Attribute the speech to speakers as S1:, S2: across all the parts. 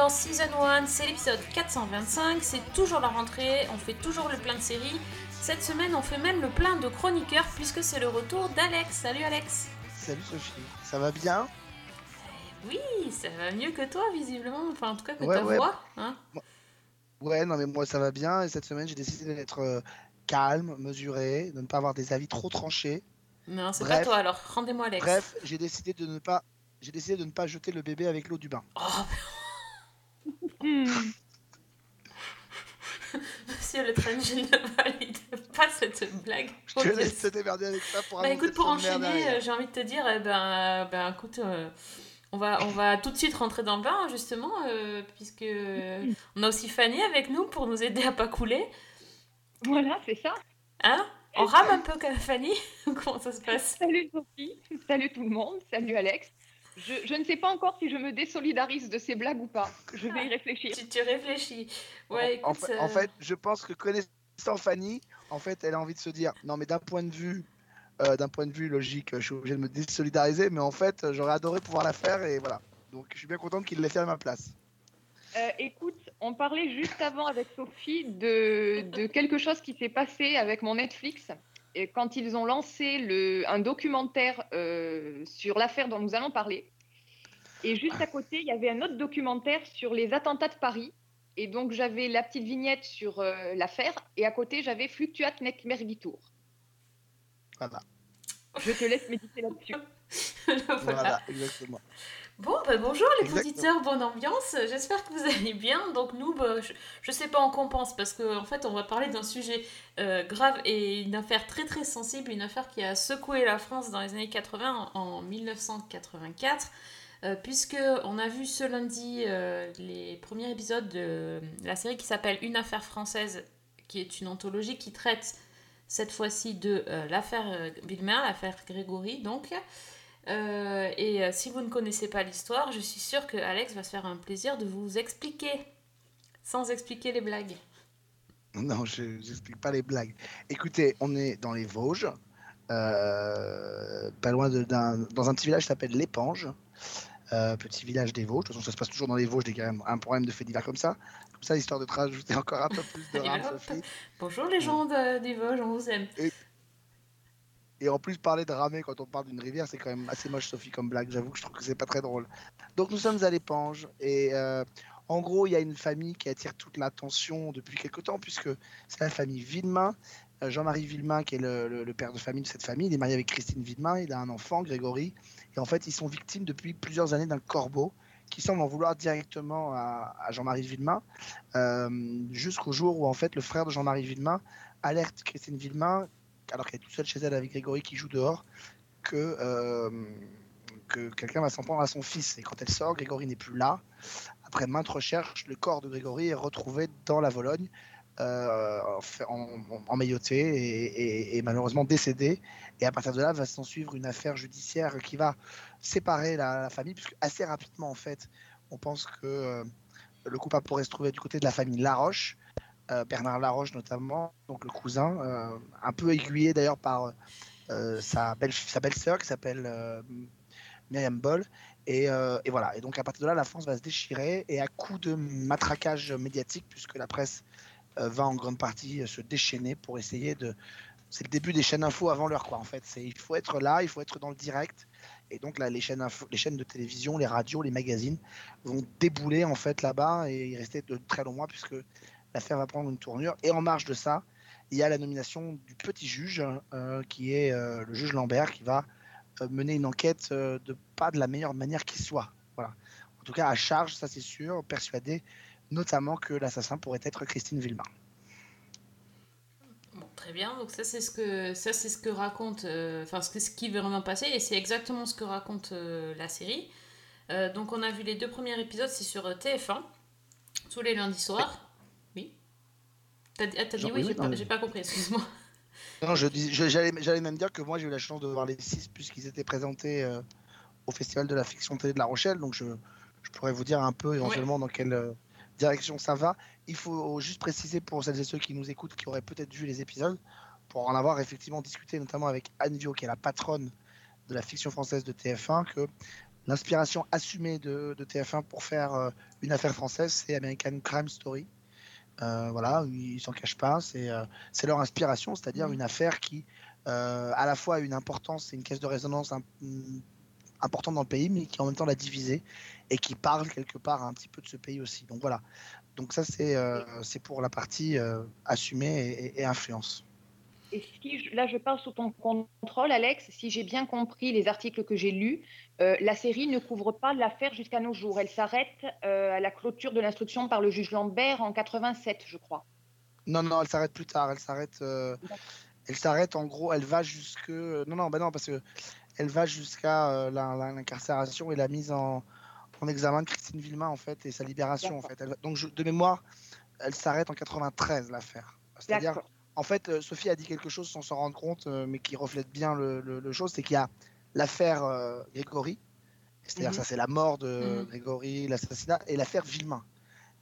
S1: dans Season 1, c'est l'épisode 425, c'est toujours la rentrée, on fait toujours le plein de séries. Cette semaine, on fait même le plein de chroniqueurs puisque c'est le retour d'Alex. Salut Alex
S2: Salut Sophie, ça va bien?
S1: Oui, ça va mieux que toi visiblement, enfin en tout cas que
S2: Ouais,
S1: ta
S2: ouais.
S1: voix. Hein
S2: Ouais, non mais moi ça va bien et cette semaine j'ai décidé d'être euh, calme, mesuré, de ne pas avoir des avis trop tranchés.
S1: non, c'est pas toi alors, rendez-moi Alex.
S2: Bref, j'ai décidé de ne pas j'ai décidé de ne pas jeter le bébé avec l'eau du bain.
S1: Oh, monsieur le train, je ne valide pas cette blague.
S2: Je te laisse te démerder avec ça pour
S1: Bah écoute, pour enchaîner, euh, j'ai envie de te dire, eh ben, euh, ben écoute, euh, on va, on va tout de suite rentrer dans le bain, justement, euh, puisque euh, on a aussi Fanny avec nous pour nous aider à pas couler.
S3: Voilà, c'est ça.
S1: Hein? On rame un peu comme Fanny? Comment ça se passe?
S3: Salut Sophie, salut tout le monde, salut Alex. Je, je ne sais pas encore si je me désolidarise de ces blagues ou pas. Je vais y réfléchir.
S1: tu, tu réfléchis. Ouais, écoute,
S2: en, fait, en
S1: euh,
S2: fait, je pense que connaissant Fanny, en fait, elle a envie de se dire non mais d'un point de vue euh, d'un point de vue logique, je suis obligé de me désolidariser, mais en fait, j'aurais adoré pouvoir la faire et voilà. Donc je suis bien contente qu'il l'ait fait à ma place.
S3: Euh, écoute, on parlait juste avant avec Sophie de, de quelque chose qui s'est passé avec mon Netflix. Et quand ils ont lancé le, un documentaire euh, sur l'affaire dont nous allons parler. Et juste à côté, il y avait un autre documentaire sur les attentats de Paris. Et donc, j'avais la petite vignette sur euh, l'affaire. Et à côté, j'avais Fluctuat nec mergitur.
S2: Voilà,
S3: Je te laisse méditer là-dessus.
S1: voilà.
S2: voilà, exactement.
S1: Bon, bah, bonjour les auditeurs, bonne ambiance. J'espère que vous allez bien. Donc nous, bah, je, je sais pas en quoi on pense parce qu'en en fait, on va parler d'un sujet euh, grave et une affaire très très sensible, une affaire qui a secoué la France dans les années 80 en, en 1984. euh, puisque on a vu ce lundi euh, les premiers épisodes de la série qui s'appelle Une affaire française, qui est une anthologie qui traite cette fois-ci de euh, l'affaire Villemin, l'affaire Grégory donc. Euh, et euh, si vous ne connaissez pas l'histoire, je suis sûre que Alex va se faire un plaisir de vous expliquer, sans expliquer les blagues.
S2: Non, je n'explique pas les blagues. Écoutez, on est dans les Vosges, euh, pas loin de- d'un, dans un petit village qui s'appelle l'Épange, petit village des Vosges. De toute façon, ça se passe toujours dans les Vosges, qu'il y a un, problème de fait divers comme ça. Comme ça, histoire de te rajouter encore un peu plus de rame.
S1: Bonjour les gens de, des Vosges, on vous aime.
S2: Et en plus, parler de ramer quand on parle d'une rivière, c'est quand même assez moche, Sophie, comme blague. J'avoue que je trouve que c'est pas très drôle. Donc, nous sommes à l'Épange. Et euh, en gros, il y a une famille qui attire toute l'attention depuis quelque temps, puisque c'est la famille Villemain. Euh, Jean-Marie Villemain, qui est le, père de famille de cette famille, il est marié avec Christine Villemain. Il a un enfant, Grégory. Et en fait, ils sont victimes depuis plusieurs années d'un corbeau qui semble en vouloir directement à, à Jean-Marie Villemain, euh, jusqu'au jour où en fait le frère de Jean-Marie Villemain alerte Christine Villemain alors qu'elle est toute seule chez elle avec Grégory qui joue dehors, que, euh, que quelqu'un va s'en prendre à son fils. Et quand elle sort, Grégory n'est plus là. Après maintes recherches, le corps de Grégory est retrouvé dans la Vologne, euh, emmailloté et, malheureusement décédé. Et à partir de là, va s'en suivre une affaire judiciaire qui va séparer la, la famille, puisque assez rapidement, en fait, on pense que euh, le coupable pourrait se trouver du côté de la famille Laroche. Euh, Bernard Laroche notamment, donc le cousin, euh, un peu aiguillé d'ailleurs par euh, sa belle belle-sœur qui s'appelle Myriam Boll. Et, voilà. Et donc à partir de là, la France va se déchirer et à coup de matraquage médiatique, puisque la presse va en grande partie se déchaîner pour essayer de. C'est le début des chaînes info avant l'heure, quoi. En fait, il faut être là, il faut être dans le direct. Et donc là, les chaînes info, les chaînes de télévision, les radios, les magazines vont débouler en fait là-bas et y rester de très longs mois puisque l'affaire va prendre une tournure. Et en marge de ça, il y a la nomination du petit juge, euh, qui est euh, le juge Lambert, qui va euh, mener une enquête de pas de la meilleure manière qui soit. Voilà. En tout cas, à charge, ça c'est sûr, persuadé notamment que l'assassin pourrait être Christine Villemain.
S1: Bon, très bien. Donc ça c'est ce que ça c'est ce que raconte, enfin ce, qui veut vraiment passer et c'est exactement ce que raconte la série. Donc on a vu les deux premiers épisodes, c'est sur euh, TF1 tous les lundis soirs. T'as dit, ah, dit oui,
S2: oui,
S1: j'ai pas, compris. Excuse-moi.
S2: Non, j'allais, même dire que moi j'ai eu la chance de voir les six puisqu'ils étaient présentés euh, au Festival de la fiction télé de La Rochelle, donc je, je pourrais vous dire un peu éventuellement dans quelle euh, direction ça va. Il faut juste préciser pour celles et ceux qui nous écoutent, qui auraient peut-être vu les épisodes, pour en avoir effectivement discuté, notamment avec Anne Vio, qui est la patronne de la fiction française de TF1, que l'inspiration assumée de, de TF1 pour faire euh, une affaire française, c'est American Crime Story. Euh, voilà, ils s'en cachent pas, c'est euh, c'est leur inspiration, c'est-à-dire
S1: Mhm.
S2: une affaire qui, euh, à la fois a une importance, c'est une caisse de résonance mm, importante dans le pays, mais qui en même temps l'a divisé et qui parle quelque part un petit peu de ce pays aussi. Donc voilà, donc ça c'est c'est pour la partie assumée et influence.
S3: Et si je- là, je parle sous ton contrôle, Alex. Si j'ai bien compris les articles que j'ai lus, euh, la série ne couvre pas l'affaire jusqu'à nos jours. Elle s'arrête euh, à la clôture de l'instruction par le juge Lambert en 87, je crois.
S2: Non, non, elle s'arrête plus tard. Elle s'arrête. euh, elle s'arrête en gros. Elle va jusque. Non, non, bah non, parce que elle va jusqu'à l'incarcération et la mise en, en examen de Christine Villemain en fait et sa libération en fait. Elle donc je- de mémoire, elle s'arrête en 93 l'affaire. C'est-à-dire. En fait, euh, Sophie a dit quelque chose sans s'en rendre compte, euh, mais qui reflète bien le, le- le chose, c'est qu'il y a l'affaire euh, Grégory. C'est-à-dire
S3: Mhm.
S2: ça, c'est la mort de
S1: Mhm.
S2: Grégory, l'assassinat, et l'affaire Villemain.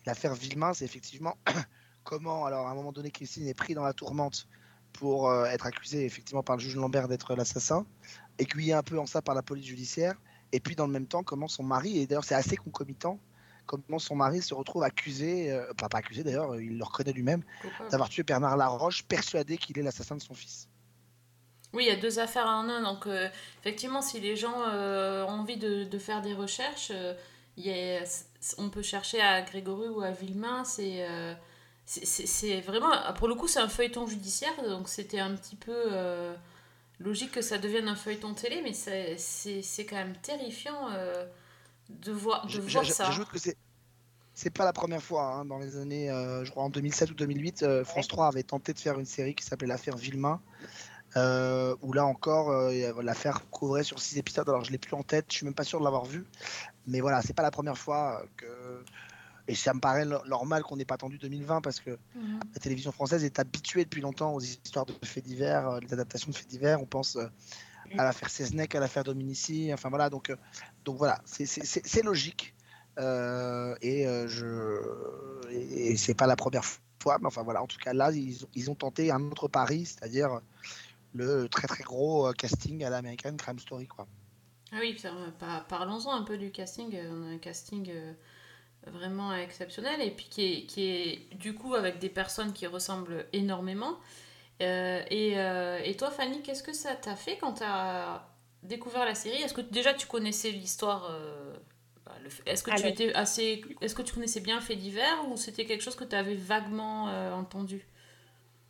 S2: L'affaire Villemain, c'est effectivement comment, alors à un moment donné, Christine est prise dans la tourmente pour euh, être accusée effectivement par le juge Lambert d'être l'assassin, aiguillée un peu en ça par la police judiciaire, et puis dans le même temps, comment son mari, et d'ailleurs c'est assez concomitant, comment son mari se retrouve accusé, euh, pas, pas accusé d'ailleurs, il le reconnaît lui-même, d'avoir tué Bernard Laroche, persuadé qu'il est l'assassin de son fils.
S1: Oui, il y a deux affaires en un. Donc, euh, effectivement, si les gens euh, ont envie de, de faire des recherches, y a- on peut chercher à Grégory ou à Villemain. C'est c'est- vraiment. Pour le coup, c'est un feuilleton judiciaire. Donc, c'était un petit peu logique que ça devienne un feuilleton télé. Mais c'est quand même terrifiant de voir, de voir ça.
S2: J'ajoute que c'est. C'est pas la première fois, hein, dans les années, euh, je crois en 2007 ou 2008, euh, France 3 avait tenté de faire une série qui s'appelait L'affaire Villemain, euh, où là encore, euh, l'affaire couvrait sur six épisodes. Alors je l'ai plus en tête, je suis même pas sûr de l'avoir vu, mais voilà, c'est pas la première fois que. Et ça me paraît no- normal qu'on n'ait pas attendu 2020 parce que
S1: Mhm.
S2: la télévision française est habituée depuis longtemps aux histoires de faits divers, les adaptations de faits divers. On pense à l'affaire Seznec, à l'affaire Dominici. Enfin voilà, donc, euh, donc voilà, c'est- logique. Euh, et euh, je et, c'est pas la première fois, mais enfin voilà, en tout cas là, ils, ils ont tenté un autre pari, c'est-à-dire le très très gros casting à l'American Crime Story quoi.
S1: Ah oui, parlons-en un peu du casting. On a un casting vraiment exceptionnel et puis qui est, qui est du coup avec des personnes qui ressemblent énormément. Euh, et, euh, et toi, Fanny, qu'est-ce que ça t'a fait quand t'as découvert la série? Est-ce que déjà tu connaissais l'histoire euh, bah, le Est-ce que tu étais assez Est-ce que tu connaissais bien fait divers ou c'était quelque chose que tu avais vaguement entendu?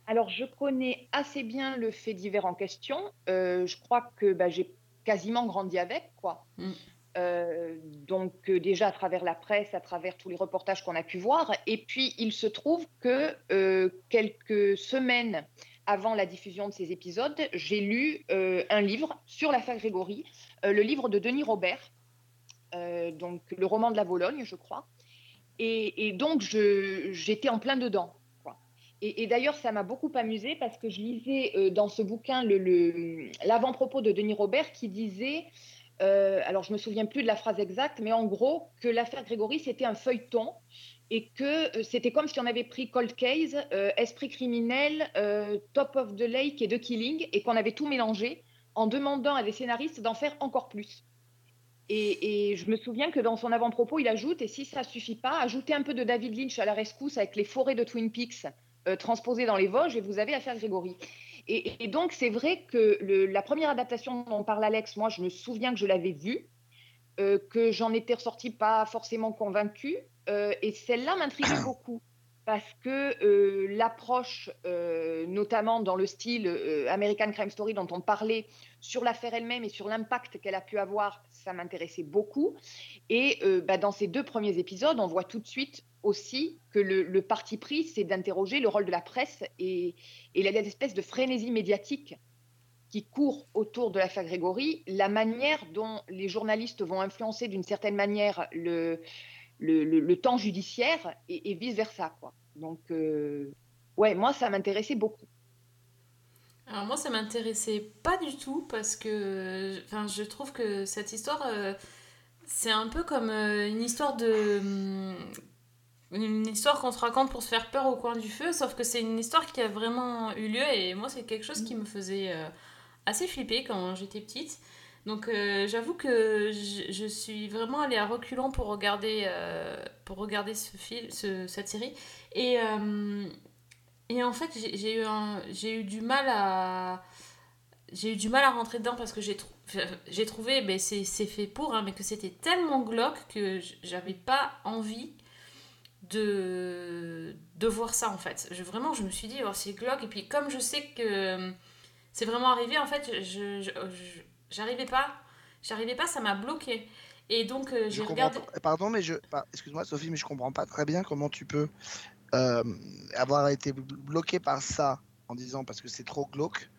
S3: Alors, je connais assez bien le fait divers en question. Je crois que bah, j'ai quasiment grandi avec, quoi.
S1: Mm.
S3: Euh, donc, euh, déjà à travers la presse, à travers tous les reportages qu'on a pu voir. Et puis, il se trouve que euh, quelques semaines avant la diffusion de ces épisodes, j'ai lu euh, un livre sur l'affaire Grégory, euh, le livre de Denis Robert, euh, donc le roman de la Vologne, je crois. Et, donc, j'étais en plein dedans. Et, d'ailleurs, ça m'a beaucoup amusé parce que je lisais dans ce bouquin l'avant-propos de Denis Robert qui disait, alors je me souviens plus de la phrase exacte, mais en gros, que l'affaire Grégory, c'était un feuilleton et que euh, c'était comme si on avait pris Cold Case, euh, Esprit criminel, euh, Top of the Lake et The Killing et qu'on avait tout mélangé en demandant à des scénaristes d'en faire encore plus. Et, je me souviens que dans son avant-propos, il ajoute, et si ça suffit pas, ajoutez un peu de David Lynch à la rescousse avec les forêts de Twin Peaks transposées dans les Vosges, et vous avez affaire Grégory. Et, donc, c'est vrai que la première adaptation dont parle Alex, moi, je me souviens que je l'avais vue, que j'en étais ressortie pas forcément convaincue, et celle-là m'intriguait beaucoup. Parce que euh, l'approche, euh, notamment dans le style euh, American Crime Story dont on parlait, sur l'affaire elle-même et sur l'impact qu'elle a pu avoir, ça m'intéressait beaucoup. Et euh, bah, dans ces deux premiers épisodes, on voit tout de suite aussi que le, le parti pris, c'est d'interroger le rôle de la presse et, et la- l'espèce de frénésie médiatique qui court autour de l'affaire Grégory, la manière dont les journalistes vont influencer d'une certaine manière le, le, le- le temps judiciaire et, et vice-versa. quoi. Donc, euh, ouais, moi, ça m'intéressait beaucoup.
S1: Alors moi, ça m'intéressait pas du tout parce que enfin, je trouve que cette histoire, euh, c'est un peu comme euh, une histoire de... hum, une histoire qu'on se raconte pour se faire peur au coin du feu, sauf que c'est une histoire qui a vraiment eu lieu et moi c'est quelque chose qui me faisait assez flipper quand j'étais petite. Donc euh, j'avoue que je, suis vraiment allée à reculons pour regarder, euh, pour regarder ce film, ce- cette série. Et, euh, et en fait j'ai eu, eu du mal à... J'ai eu du mal à rentrer dedans parce que j'ai trouvé, ben c'est fait pour, hein, mais que c'était tellement glauque que j'avais pas envie de, de voir ça en fait. Je, vraiment, je me suis dit, oh, c'est glauque. Et puis, comme je sais que c'est vraiment arrivé, en fait, je- j'arrivais pas. J'arrivais pas, ça m'a bloqué. Et donc, euh,
S2: Je
S1: j'ai regardé.
S2: pas- Pardon, mais je. Excuse-moi, Sophie, mais je comprends pas très bien comment tu peux euh, avoir été blo- bloqué par ça en disant parce que c'est trop glauque.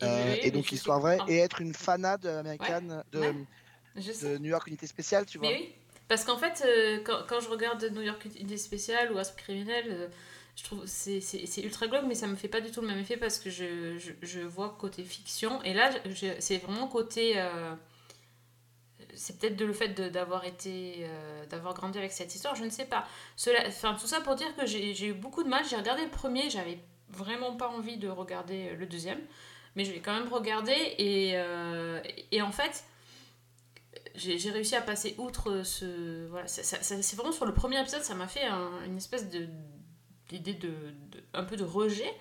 S1: Et
S2: euh,
S1: oui,
S2: et donc histoire vraie et être une fanade américaine de,
S1: ouais.
S2: New York Unité Spéciale, tu vois.
S1: Mais oui, parce qu'en fait, euh, quand, quand je regarde New York Unité Spéciale ou Aspe Criminel, je trouve c'est c'est ultra glauque, mais ça me fait pas du tout le même effet parce que je, je, vois côté fiction. Et là, c'est vraiment côté. euh, c'est peut-être de le fait d'avoir été. euh, d'avoir grandi avec cette histoire, je ne sais pas. Cela, enfin, tout ça pour dire que j'ai eu beaucoup de mal. J'ai regardé le premier, j'avais vraiment pas envie de regarder le deuxième, mais je l'ai quand même regardé et, euh, et en fait j'ai réussi à passer outre ce voilà c'est vraiment sur le premier épisode ça m'a fait un- une espèce de d'idée de, de- un peu de rejet.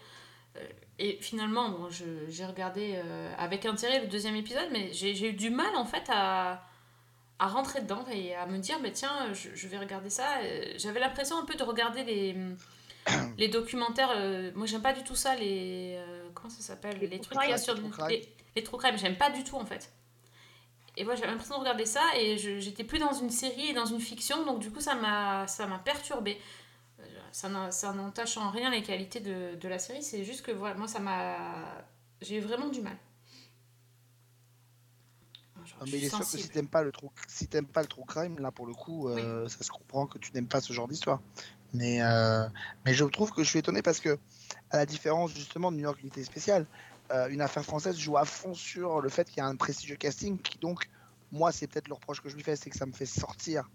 S1: Euh, et finalement bon, je- j'ai regardé euh, avec intérêt le deuxième épisode mais j'ai eu du mal en fait à à rentrer dedans et à me dire mais tiens je, je vais regarder ça. Euh, j'avais l'impression un peu de regarder les les documentaires euh, moi j'aime pas du tout ça les euh, comment ça s'appelle
S3: Les
S1: les trucs
S3: crime.
S1: là sur les, les true crime j'aime pas du tout en fait. Et moi j'avais l'impression de regarder ça et j'étais plus dans une série et dans une fiction donc du coup ça m'a ça m'a perturbé ça n'en- ça n'entache en rien les qualités de, de la série. C'est juste que voilà moi ça m'a j'ai vraiment du mal. Genre,
S2: Non,
S1: je
S2: mais il est sûr que si t'aimes pas le true, si t'aimes pas le true crime, là pour le coup, euh, ça se comprend que tu n'aimes pas ce genre d'histoire. Mais, euh, mais je trouve que je suis étonné parce que, à la différence justement de New York Unité Spéciale, euh, une affaire française joue à fond sur le fait qu'il y a un prestigieux casting qui donc, moi c'est peut-être le reproche que je lui fais, c'est que ça me fait sortir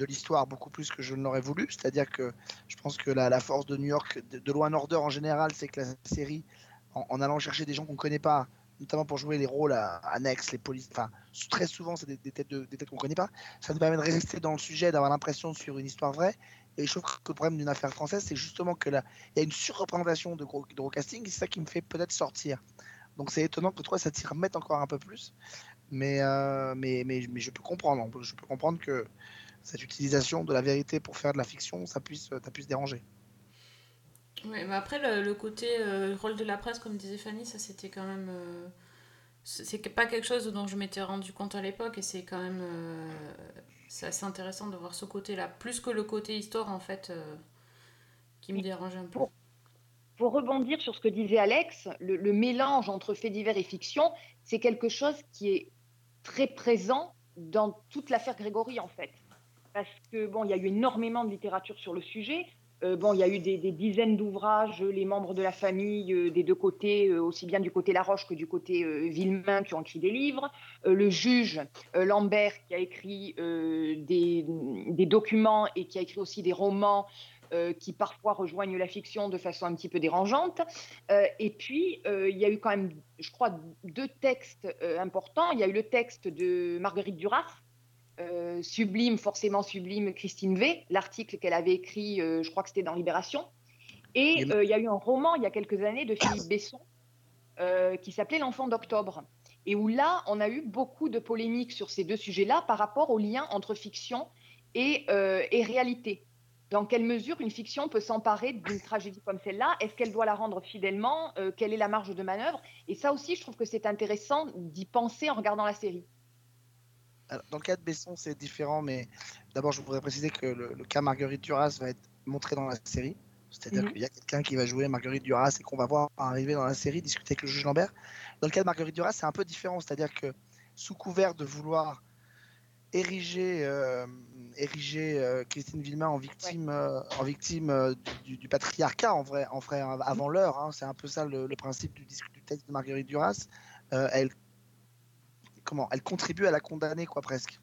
S2: de l'histoire beaucoup plus que je ne l'aurais voulu. C'est-à-dire que je pense que la, force de New York, de, de Law Order en général, c'est que la série, en, allant chercher des gens qu'on connaît pas, notamment pour jouer les rôles annexes, les polices, enfin très souvent c'est des, têtes de- têtes qu'on connaît pas, ça nous permet de rester dans le sujet, d'avoir l'impression sur une histoire vraie. Et je trouve que le problème d'une affaire française, c'est justement que là, il y a une surreprésentation de gros, de gros casting, c'est ça qui me fait peut-être sortir. Donc c'est étonnant que toi, ça t'y remette encore un peu plus. Mais, euh, mais, mais, mais je peux comprendre. Je peux comprendre que cette utilisation de la vérité pour faire de la fiction, ça puisse, ça puisse déranger.
S1: Ouais, mais après, le, le côté euh, rôle de la presse, comme disait Fanny, ça c'était quand même. euh, c'est pas quelque chose dont je m'étais rendu compte à l'époque et c'est quand même. euh, c'est assez intéressant de voir ce côté-là, plus que le côté histoire en fait, euh, qui me dérange un peu.
S3: Pour- Pour rebondir sur ce que disait Alex, le, le mélange entre faits divers et fiction, c'est quelque chose qui est très présent dans toute l'affaire Grégory, en fait. Parce que, bon, il y a eu énormément de littérature sur le sujet. Euh, bon, il y a eu des, dizaines d'ouvrages, les membres de la famille euh, des deux côtés, euh, aussi bien du côté Laroche que du côté euh, Villemain, qui ont écrit des livres. Euh, le juge euh, Lambert, qui a écrit euh, des, documents et qui a écrit aussi des romans euh, qui parfois rejoignent la fiction de façon un petit peu dérangeante. Euh, et puis, euh, il y a eu quand même, je crois, deux textes euh, importants. Il y a eu le texte de Marguerite Duras, euh, Sublime, forcément sublime, Christine V, l'article qu'elle avait écrit, euh, je crois que c'était dans Libération. Et euh, il y a eu un roman il y a quelques années de Philippe Besson qui s'appelait L'enfant d'octobre. Et où là, on a eu beaucoup de polémiques sur ces deux sujets-là par rapport au lien entre fiction et, et réalité. Dans quelle mesure une fiction peut s'emparer d'une tragédie comme celle-là? Est-ce qu'elle doit la rendre fidèlement? Quelle est la marge de manœuvre? Et ça aussi, je trouve que c'est intéressant d'y penser en regardant la série.
S2: Dans le cas de Besson, c'est différent, mais d'abord, je voudrais préciser que le, le cas Marguerite Duras va être montré dans la série. C'est-à-dire
S3: Mhm.
S2: qu'il y a quelqu'un qui va jouer Marguerite Duras et qu'on va voir arriver dans la série discuter avec le juge Lambert. Dans le cas de Marguerite Duras, c'est un peu différent. C'est-à-dire que sous couvert de vouloir ériger, euh, ériger euh, Christine Villemain en victime, euh, en victime du, du patriarcat, en vrai, en vrai avant l'heure, hein, c'est un peu ça le, le principe du, du texte de Marguerite Duras, elle, comment, elle contribue à la condamner, quoi, presque.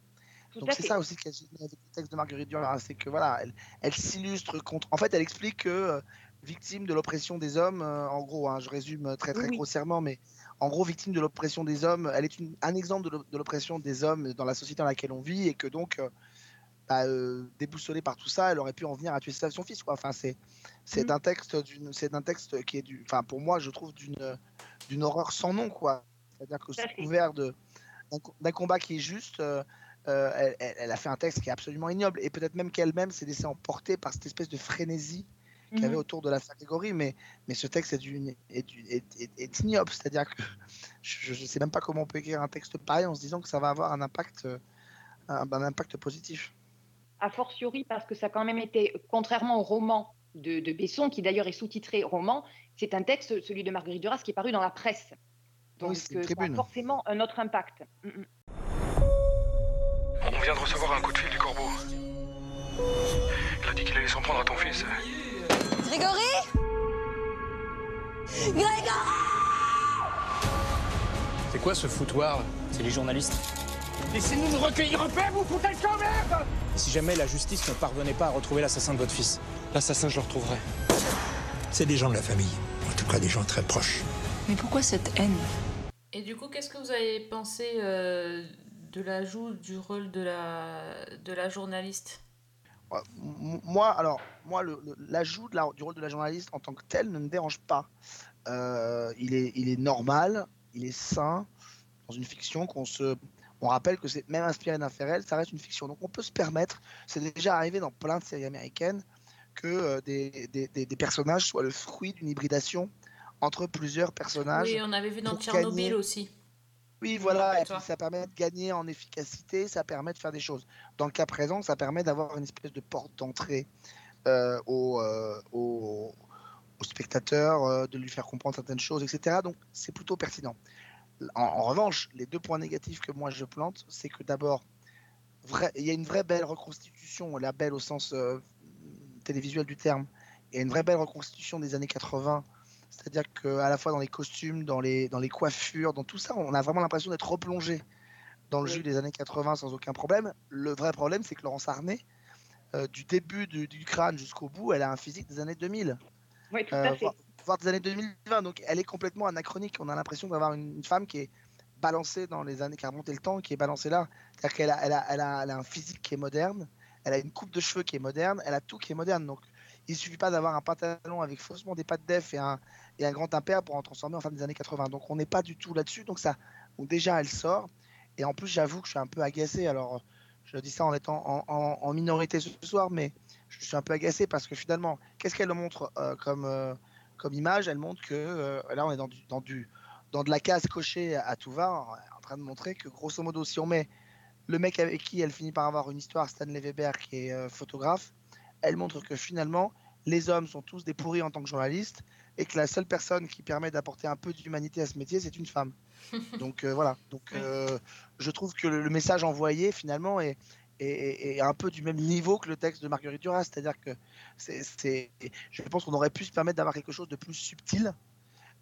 S3: Tout
S2: Donc c'est ça aussi qui génial avec le texte de Marguerite Duras, c'est que voilà, elle, elle s'illustre contre. En fait, elle explique que euh, victime de l'oppression des hommes, euh, en gros, hein, je résume très très
S3: Oui, oui.
S2: grossièrement, mais en gros, victime de l'oppression des hommes, elle est une- un exemple de l'op- de l'oppression des hommes dans la société dans laquelle on vit et que donc, euh, bah, euh, déboussolée par tout ça, elle aurait pu en venir à tuer son fils, quoi. Enfin, c'est c'est
S3: Mm.
S2: d'un texte d'une, c'est d'un texte qui est du, enfin pour moi, je trouve d'une d'une horreur sans nom, quoi. C'est-à-dire que sous couvert de d'un co- d'un combat qui est juste. euh, euh, elle, a fait un texte qui est absolument ignoble et peut-être même qu'elle-même s'est laissée emporter par cette espèce de frénésie qu'il y avait
S3: Mhm.
S2: autour de la catégorie, mais, mais ce texte est, est, est, est- ignoble, c'est-à-dire que je ne sais même pas comment on peut écrire un texte pareil en se disant que ça va avoir un impact, euh, un, un impact positif.
S3: A fortiori parce que ça a quand même été, contrairement au roman de, de Besson, qui d'ailleurs est sous-titré roman, c'est un texte, celui de Marguerite Duras, qui est paru dans la presse. Donc euh, ça a forcément un autre impact. Mm, mm.
S4: On vient de recevoir un coup de fil du corbeau. Il a dit qu'il allait s'en prendre à ton fils.
S5: Grégory Grégory
S6: C'est quoi ce foutoir?
S7: C'est les journalistes.
S6: Laissez-nous nous recueillir en paix, vous foutez le camp, merde Et si jamais la justice ne parvenait pas à retrouver l'assassin de votre fils? L'assassin, je le retrouverai.
S8: C'est des gens de la famille, en tout cas des gens très proches.
S5: Mais pourquoi cette haine?
S1: Et du coup, qu'est-ce que vous avez pensé euh, de l'ajout du rôle de la, de la journaliste?
S2: Moi, alors, moi, le- le- l'ajout la- du rôle de la journaliste en tant que tel ne me dérange pas. Euh, il, est, il est normal, il est sain dans une fiction qu'on se. On rappelle que c'est même inspiré d'un fait réel, ça reste une fiction. Donc on peut se permettre, c'est déjà arrivé dans plein de séries américaines, que euh, des, des- des- des personnages soient le fruit d'une hybridation entre plusieurs personnages.
S1: Oui, on avait vu dans Tchernobyl
S2: gagner.
S1: aussi.
S2: Oui, voilà, et puis ça permet de gagner en efficacité, ça permet de faire des choses. Dans le cas présent, ça permet d'avoir une espèce de porte d'entrée euh, au, euh, au, au spectateur, euh, de lui faire comprendre certaines choses, etc. Donc c'est plutôt pertinent. En, en revanche, les deux points négatifs que moi je plante, c'est que d'abord, il y a une vraie belle reconstitution, la belle au sens télévisuel du terme, il y a une vraie belle reconstitution des années 80 c'est-à-dire qu'à la fois dans les costumes, dans les, dans les coiffures, dans tout ça, on a vraiment l'impression d'être replongé dans le
S3: Oui.
S2: jus des années 80 sans aucun problème. Le vrai problème, c'est que Laurence Arnay, euh, du début du, du crâne jusqu'au bout, elle a un physique des années 2000,
S3: Oui, tout
S2: euh,
S3: à fait.
S2: voire, voire des années 2020. Donc elle est complètement anachronique. On a l'impression d'avoir une, une femme qui est balancée dans les années, qui a remonté le temps, qui est balancée là. C'est-à-dire qu'elle a, elle a, elle a, elle a un physique qui est moderne, elle a une coupe de cheveux qui est moderne, elle a tout qui est moderne. Donc il suffit pas d'avoir un pantalon avec faussement des pattes def et un, et un grand impair pour en transformer en femme des années 80. Donc on n'est pas du tout là-dessus. Donc ça, déjà elle sort. Et en plus, j'avoue que je suis un peu agacé. Alors je dis ça en étant en, minorité ce soir, mais je suis un peu agacé parce que finalement, qu'est-ce qu'elle montre euh, comme, euh, comme image? Elle montre que euh, là, on est dans du, dans du dans de la case cochée à, tout va, en, train de montrer que grosso modo, si on met le mec avec qui elle finit par avoir une histoire, Stanley Weber, qui est photographe, elle montre que finalement, les hommes sont tous des pourris en tant que journalistes et que la seule personne qui permet d'apporter un peu d'humanité à ce métier, c'est une femme. Donc euh, voilà. Donc euh, je trouve que le, message envoyé finalement est, est- est- est un peu du même niveau que le texte de Marguerite Duras, c'est-à-dire que c'est- je pense qu'on aurait pu se permettre d'avoir quelque chose de plus subtil.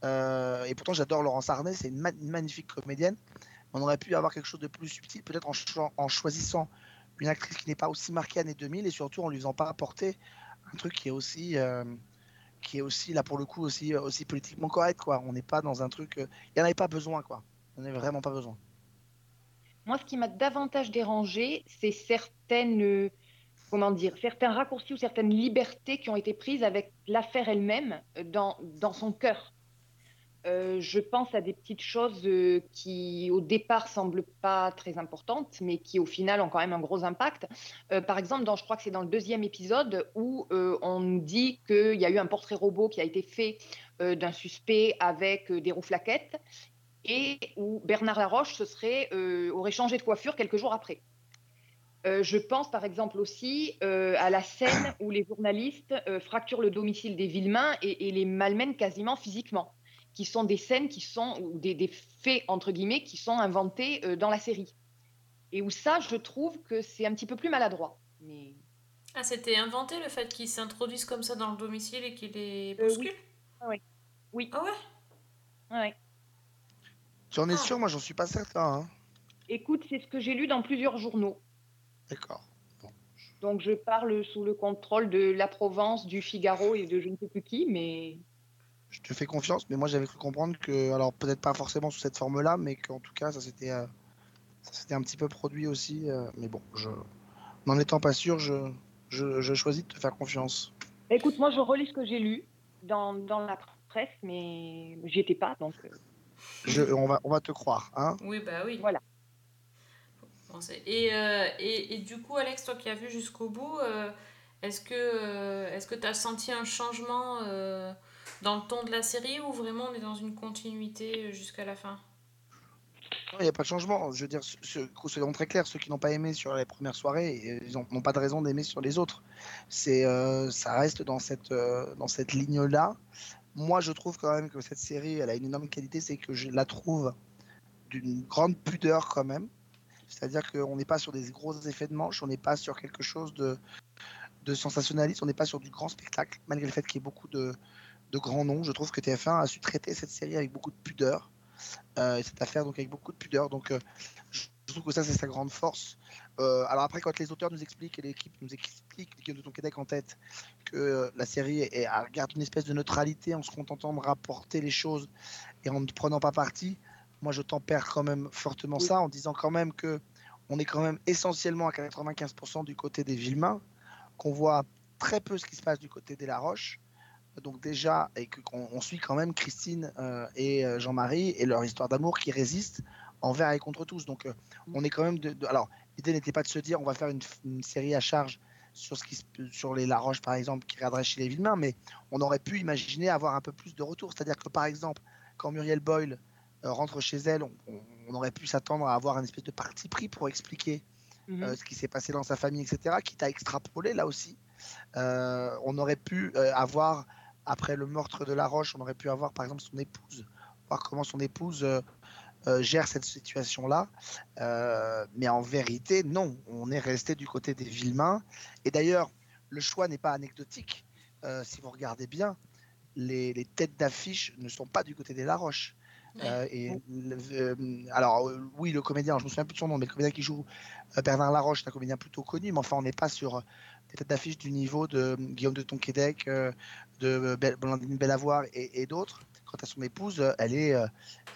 S2: Euh, et pourtant, j'adore Laurence Arnay, c'est une, ma- une magnifique comédienne. On aurait pu avoir quelque chose de plus subtil, peut-être en, cho- en choisissant une actrice qui n'est pas aussi marquée années 2000 et surtout en lui faisant pas apporter un truc qui est aussi, euh, qui est aussi là pour le coup aussi, aussi politiquement correct quoi. On n'est pas dans un truc, euh, il n'y en avait pas besoin quoi. On n'en avait vraiment pas besoin.
S3: Moi, ce qui m'a davantage dérangé, c'est certaines, euh, comment dire, certains raccourcis ou certaines libertés qui ont été prises avec l'affaire elle-même euh, dans, dans son cœur. Euh, je pense à des petites choses euh, qui, au départ, semblent pas très importantes, mais qui, au final, ont quand même un gros impact. Euh, par exemple, dans, je crois que c'est dans le deuxième épisode où on nous dit qu'il y a eu un portrait robot qui a été fait d'un suspect avec des rouflaquettes et où Bernard Laroche se serait, aurait changé de coiffure quelques jours après. Je pense par exemple aussi à la scène où les journalistes fracturent le domicile des Villemains et, et les malmènent quasiment physiquement, qui sont des scènes qui sont, ou des, des faits entre guillemets, qui sont inventés euh, dans la série. Et où ça, je trouve que c'est un petit peu plus maladroit. Mais
S1: Ah, c'était inventé le fait qu'il s'introduise comme ça dans le domicile et qu'il les
S3: Euh, oui.
S1: bouscule
S3: Ah ouais. Oui.
S1: Ah ouais?
S3: Ouais.
S2: Tu en es
S1: Ah.
S2: sûr Moi, j'en suis pas certain. hein.
S3: Écoute, c'est ce que j'ai lu dans plusieurs journaux.
S2: D'accord.
S3: Donc je parle sous le contrôle de la Provence, du Figaro et de je ne sais plus qui, mais
S2: Je te fais confiance, mais moi j'avais cru comprendre que, alors peut-être pas forcément sous cette forme-là, mais qu'en tout cas ça s'était euh, ça s'était un petit peu produit aussi. euh, mais bon, je n'en étant pas sûr, je, je, je choisis de te faire confiance.
S3: écoute, moi je relis ce que j'ai lu dans, dans la presse, mais j'y étais pas, donc euh,
S2: Je, on, va, on va te croire. Hein
S1: Oui, bah oui.
S3: Voilà.
S1: Et, euh, et, et du coup, Alex, toi qui as vu jusqu'au bout, euh, est-ce que euh, est-ce que tu as senti un changement euh, dans le ton de la série ou vraiment on est dans une continuité euh, jusqu'à la fin?
S2: Il n'y a pas de changement. Je veux dire, soyons très clairs, ceux qui n'ont pas aimé sur les premières soirées, ils n'ont pas de raison d'aimer sur les autres. C'est, euh, ça reste dans cette, euh, dans cette ligne-là. Moi, je trouve quand même que cette série, elle a une énorme qualité, c'est que je la trouve d'une grande pudeur quand même. C'est-à-dire qu'on n'est pas sur des gros effets de manche, on n'est pas sur quelque chose de, de sensationnaliste, on n'est pas sur du grand spectacle, malgré le fait qu'il y ait beaucoup de, de grands noms. Je trouve que TF1 a su traiter cette série avec beaucoup de pudeur euh, et cette affaire donc avec beaucoup de pudeur. Donc euh, je trouve que ça c'est sa grande force. Euh, alors après quand les auteurs nous expliquent et l'équipe nous explique, l'équipe de ton Québec en tête, que la série est, garde une espèce de neutralité en se contentant de rapporter les choses et en ne prenant pas parti, moi je tempère quand même fortement ça en disant quand même que on est quand même essentiellement à 95% du côté des Villemains, qu'on voit très peu ce qui se passe du côté des La Roche. Donc déjà, et qu'on on suit quand même Christine euh, et euh, Jean-Marie et leur histoire d'amour qui résiste envers et contre tous. Donc euh, on est quand même de, de- alors l'idée n'était pas de se dire on va faire une, une série à charge sur ce qui sur les La Roche par exemple qui regarderait chez les Villemains, mais on aurait pu imaginer avoir un peu plus de retour. C'est-à-dire que par exemple quand Muriel Boyle euh, rentre chez elle, on, on- on aurait pu s'attendre à avoir un espèce de parti pris pour expliquer
S3: mhm.
S2: ce qui s'est passé dans sa famille, etc., quitte à extrapoler là aussi. On aurait pu avoir, après le meurtre de La Roche, on aurait pu avoir par exemple son épouse, voir comment son épouse euh, euh, gère cette situation-là. Euh, mais en vérité, non, on est resté du côté des Villemains. Et d'ailleurs, le choix n'est pas anecdotique. Si vous regardez bien, les, les têtes d'affiche ne sont pas du côté des La Roche. Euh, et euh, alors euh, oui, le comédien, je me souviens plus de son nom, mais le comédien qui joue Bernard Laroche, c'est un comédien plutôt connu, mais enfin on n'est pas sur des têtes d'affiche du niveau de euh, Guillaume de Tonquédec, euh, de euh, Blandine Bellavoir et, et d'autres. Quant à son épouse, elle est,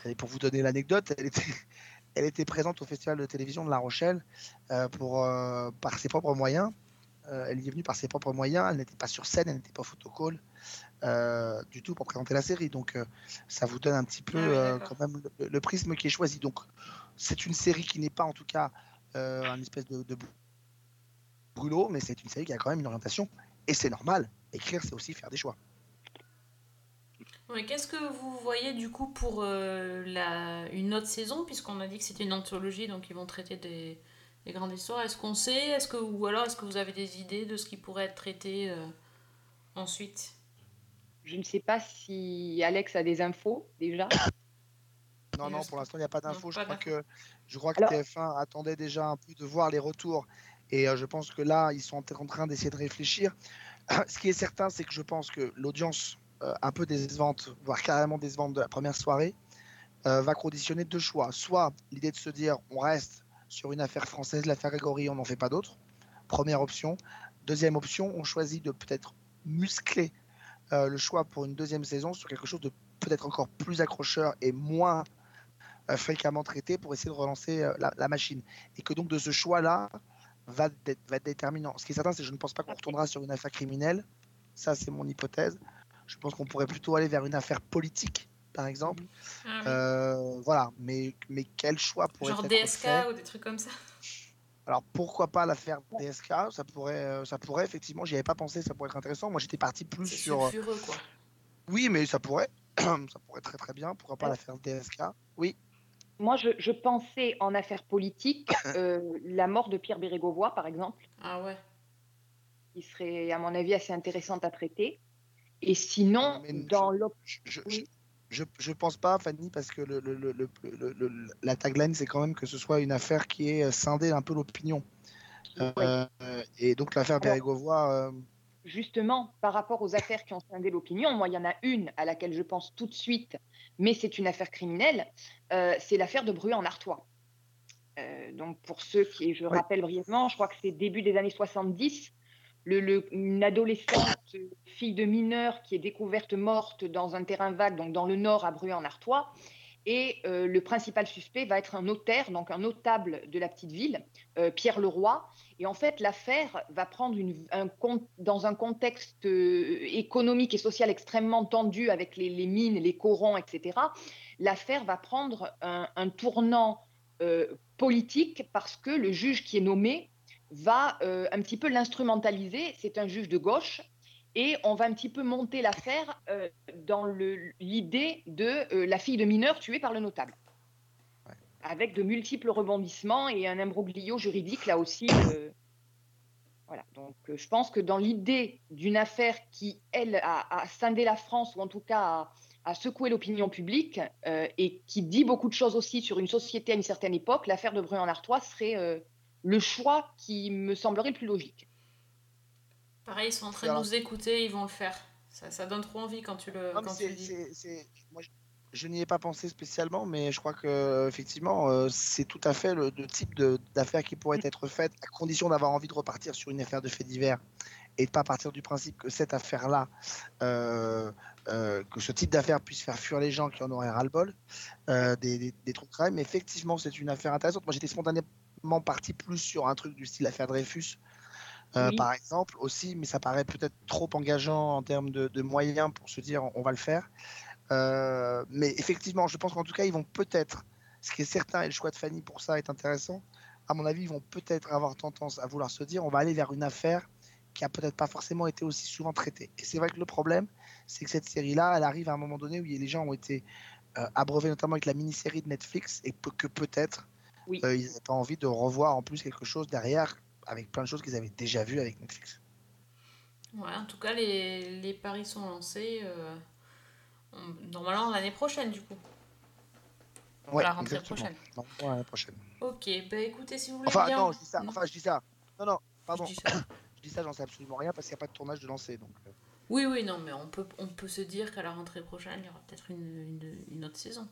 S2: elle est- pour vous donner l'anecdote, elle était, elle était présente au festival de télévision de La Rochelle pour, par ses propres moyens. Elle y est venue par ses propres moyens, elle n'était pas sur scène, elle n'était pas photocall euh, du tout pour présenter la série. Donc ça vous donne un petit peu
S1: Ah oui,
S2: quand même le, le prisme qui est choisi. Donc c'est une série qui n'est pas en tout cas euh, un espèce de, de brûlot, mais c'est une série qui a quand même une orientation et c'est normal. Écrire, c'est aussi faire des choix.
S1: Ouais, Qu'est-ce que vous voyez du coup pour euh, la... une autre saison, puisqu'on a dit que c'était une anthologie, donc ils vont traiter des, des grandes histoires. Est-ce qu'on sait, est-ce que ou alors est-ce que vous avez des idées de ce qui pourrait être traité euh, ensuite?
S3: Je ne sais pas si Alex a des infos déjà.
S2: Non, non, pour l'instant, il n'y a pas d'infos. Je crois que, je crois que
S3: Alors-
S2: TF1 attendait déjà un peu de voir les retours. Et euh, je pense que là, ils sont en train d'essayer de réfléchir. Ce qui est certain, c'est que je pense que l'audience euh, un peu décevante, voire carrément décevante de la première soirée, euh, va conditionner deux choix. Soit l'idée de se dire on reste sur une affaire française, l'affaire Grégory, on n'en fait pas d'autre. Première option. Deuxième option, on choisit de peut-être muscler le choix pour une deuxième saison sur quelque chose de peut-être encore plus accrocheur et moins euh, fréquemment traité pour essayer de relancer la, la machine. Et que donc de ce choix-là va, être déterminant. Ce qui est certain, c'est que je ne pense pas qu'on retournera sur une affaire criminelle. Ça, c'est mon hypothèse. Je pense qu'on pourrait plutôt aller vers une affaire politique, par exemple.
S1: Ah oui.
S2: Euh, voilà. Mais, mais quel choix pourrait
S1: Genre
S2: être
S1: DSK
S2: fait
S1: ou des trucs comme ça
S2: alors pourquoi pas l'affaire DSK Ça pourrait, euh, ça pourrait effectivement. J'y avais pas pensé. Ça pourrait être intéressant. Moi, j'étais parti plus sur. euh,
S1: sulfureux quoi.
S2: Oui, mais ça pourrait. ça pourrait très très bien. Pourquoi pas
S3: Ouais.
S2: l'affaire DSK Oui.
S3: Moi, je, je pensais en affaires politiques, euh, la mort de Pierre Bérégovoy, par exemple,
S1: Ah ouais.
S3: qui serait, à mon avis, assez intéressante à traiter. Et sinon,
S2: Mais
S3: dans l'op-
S2: Je, je,
S3: Oui.
S2: je, je pense pas, Fanny, parce que le, le, le, le- le- le- la tagline, c'est quand même que ce soit une affaire qui est scindée un peu l'opinion.
S3: Ouais.
S2: Euh, et donc l'affaire Bérégovoy, euh,
S3: justement, par rapport aux affaires qui ont scindé l'opinion, moi, il y en a une à laquelle je pense tout de suite, mais c'est une affaire criminelle, euh, c'est l'affaire de Bruy en Artois. Euh, donc, pour ceux qui, je
S2: Oui.
S3: rappelle brièvement, je crois que c'est début des années 70, le, le- une adolescente, euh, fille de mineur, qui est découverte morte dans un terrain vague, donc dans le nord, à Bruy-en-Artois. Et euh, le principal suspect va être un notaire, donc un notable de la petite ville, euh, Pierre Leroy. Et en fait, l'affaire va prendre un, dans un contexte euh, économique et social extrêmement tendu avec les, mines, les corons, etc. L'affaire va prendre un, tournant politique parce que le juge qui est nommé va un petit peu l'instrumentaliser. C'est un juge de gauche. Et on va un petit peu monter l'affaire euh, dans l'idée de euh, la fille de mineur tuée par le notable.
S2: Ouais.
S3: Avec de multiples rebondissements et un imbroglio juridique là aussi. euh, voilà. Donc je pense que dans l'idée d'une affaire qui, elle, a, a scindé la France, ou en tout cas a, a secoué l'opinion publique, et qui dit beaucoup de choses aussi sur une société à une certaine époque, l'affaire de Bruy-en-Artois serait euh, le choix qui me semblerait le plus logique.
S1: Pareil, ils sont en train de nous écouter, ils vont le faire. Ça, ça donne trop envie quand tu le,
S2: Non, mais
S1: quand tu
S2: c'est-
S1: le dis.
S2: moi, je- je n'y ai pas pensé spécialement, mais je crois que effectivement, euh, c'est tout à fait le, le type d'affaires qui pourrait être faite à condition d'avoir envie de repartir sur une affaire de fait divers et de pas partir du principe que cette affaire-là, euh, euh, que ce type d'affaire puisse faire fuir les gens qui en auraient ras-le-bol, euh, des, des, des de crime. Effectivement, c'est une affaire intéressante. Moi, j'étais spontanément parti plus sur un truc du style affaire Dreyfus. Euh,
S3: Oui.
S2: par exemple aussi, mais ça paraît peut-être trop engageant en termes de, de moyens pour se dire on va le faire. Euh, mais effectivement, je pense qu'en tout cas, ils vont peut-être, ce qui est certain, et le choix de Fanny pour ça est intéressant, à mon avis, ils vont peut-être avoir tendance à vouloir se dire on va aller vers une affaire qui a peut-être pas forcément été aussi souvent traitée. Et c'est vrai que le problème, c'est que cette série-là, elle arrive à un moment donné où les gens ont été euh, abreuvés notamment avec la mini-série de Netflix et que peut-être
S3: Oui.
S2: euh, ils n'avaient pas envie de revoir en plus quelque chose derrière avec plein de choses qu'ils avaient déjà vues avec Netflix.
S1: Ouais, en tout cas, les, les paris sont lancés. euh, on- normalement, l'année prochaine, du coup.
S2: Ouais,
S1: la rentrée prochaine.
S2: Non, ouais, l'année prochaine.
S1: Ok, bah écoutez, si vous voulez
S2: Enfin,
S1: bien...
S2: non, je dis ça.
S1: Non,
S2: Enfin, je dis ça. Non, non, pardon.
S1: je dis ça.
S2: Je dis ça, j'en sais absolument rien parce qu'il n'y a pas de tournage de lancé. Donc, euh,
S1: Oui, oui, non, mais on peut, on peut se dire qu'à la rentrée prochaine, il y aura peut-être une, une, une autre saison.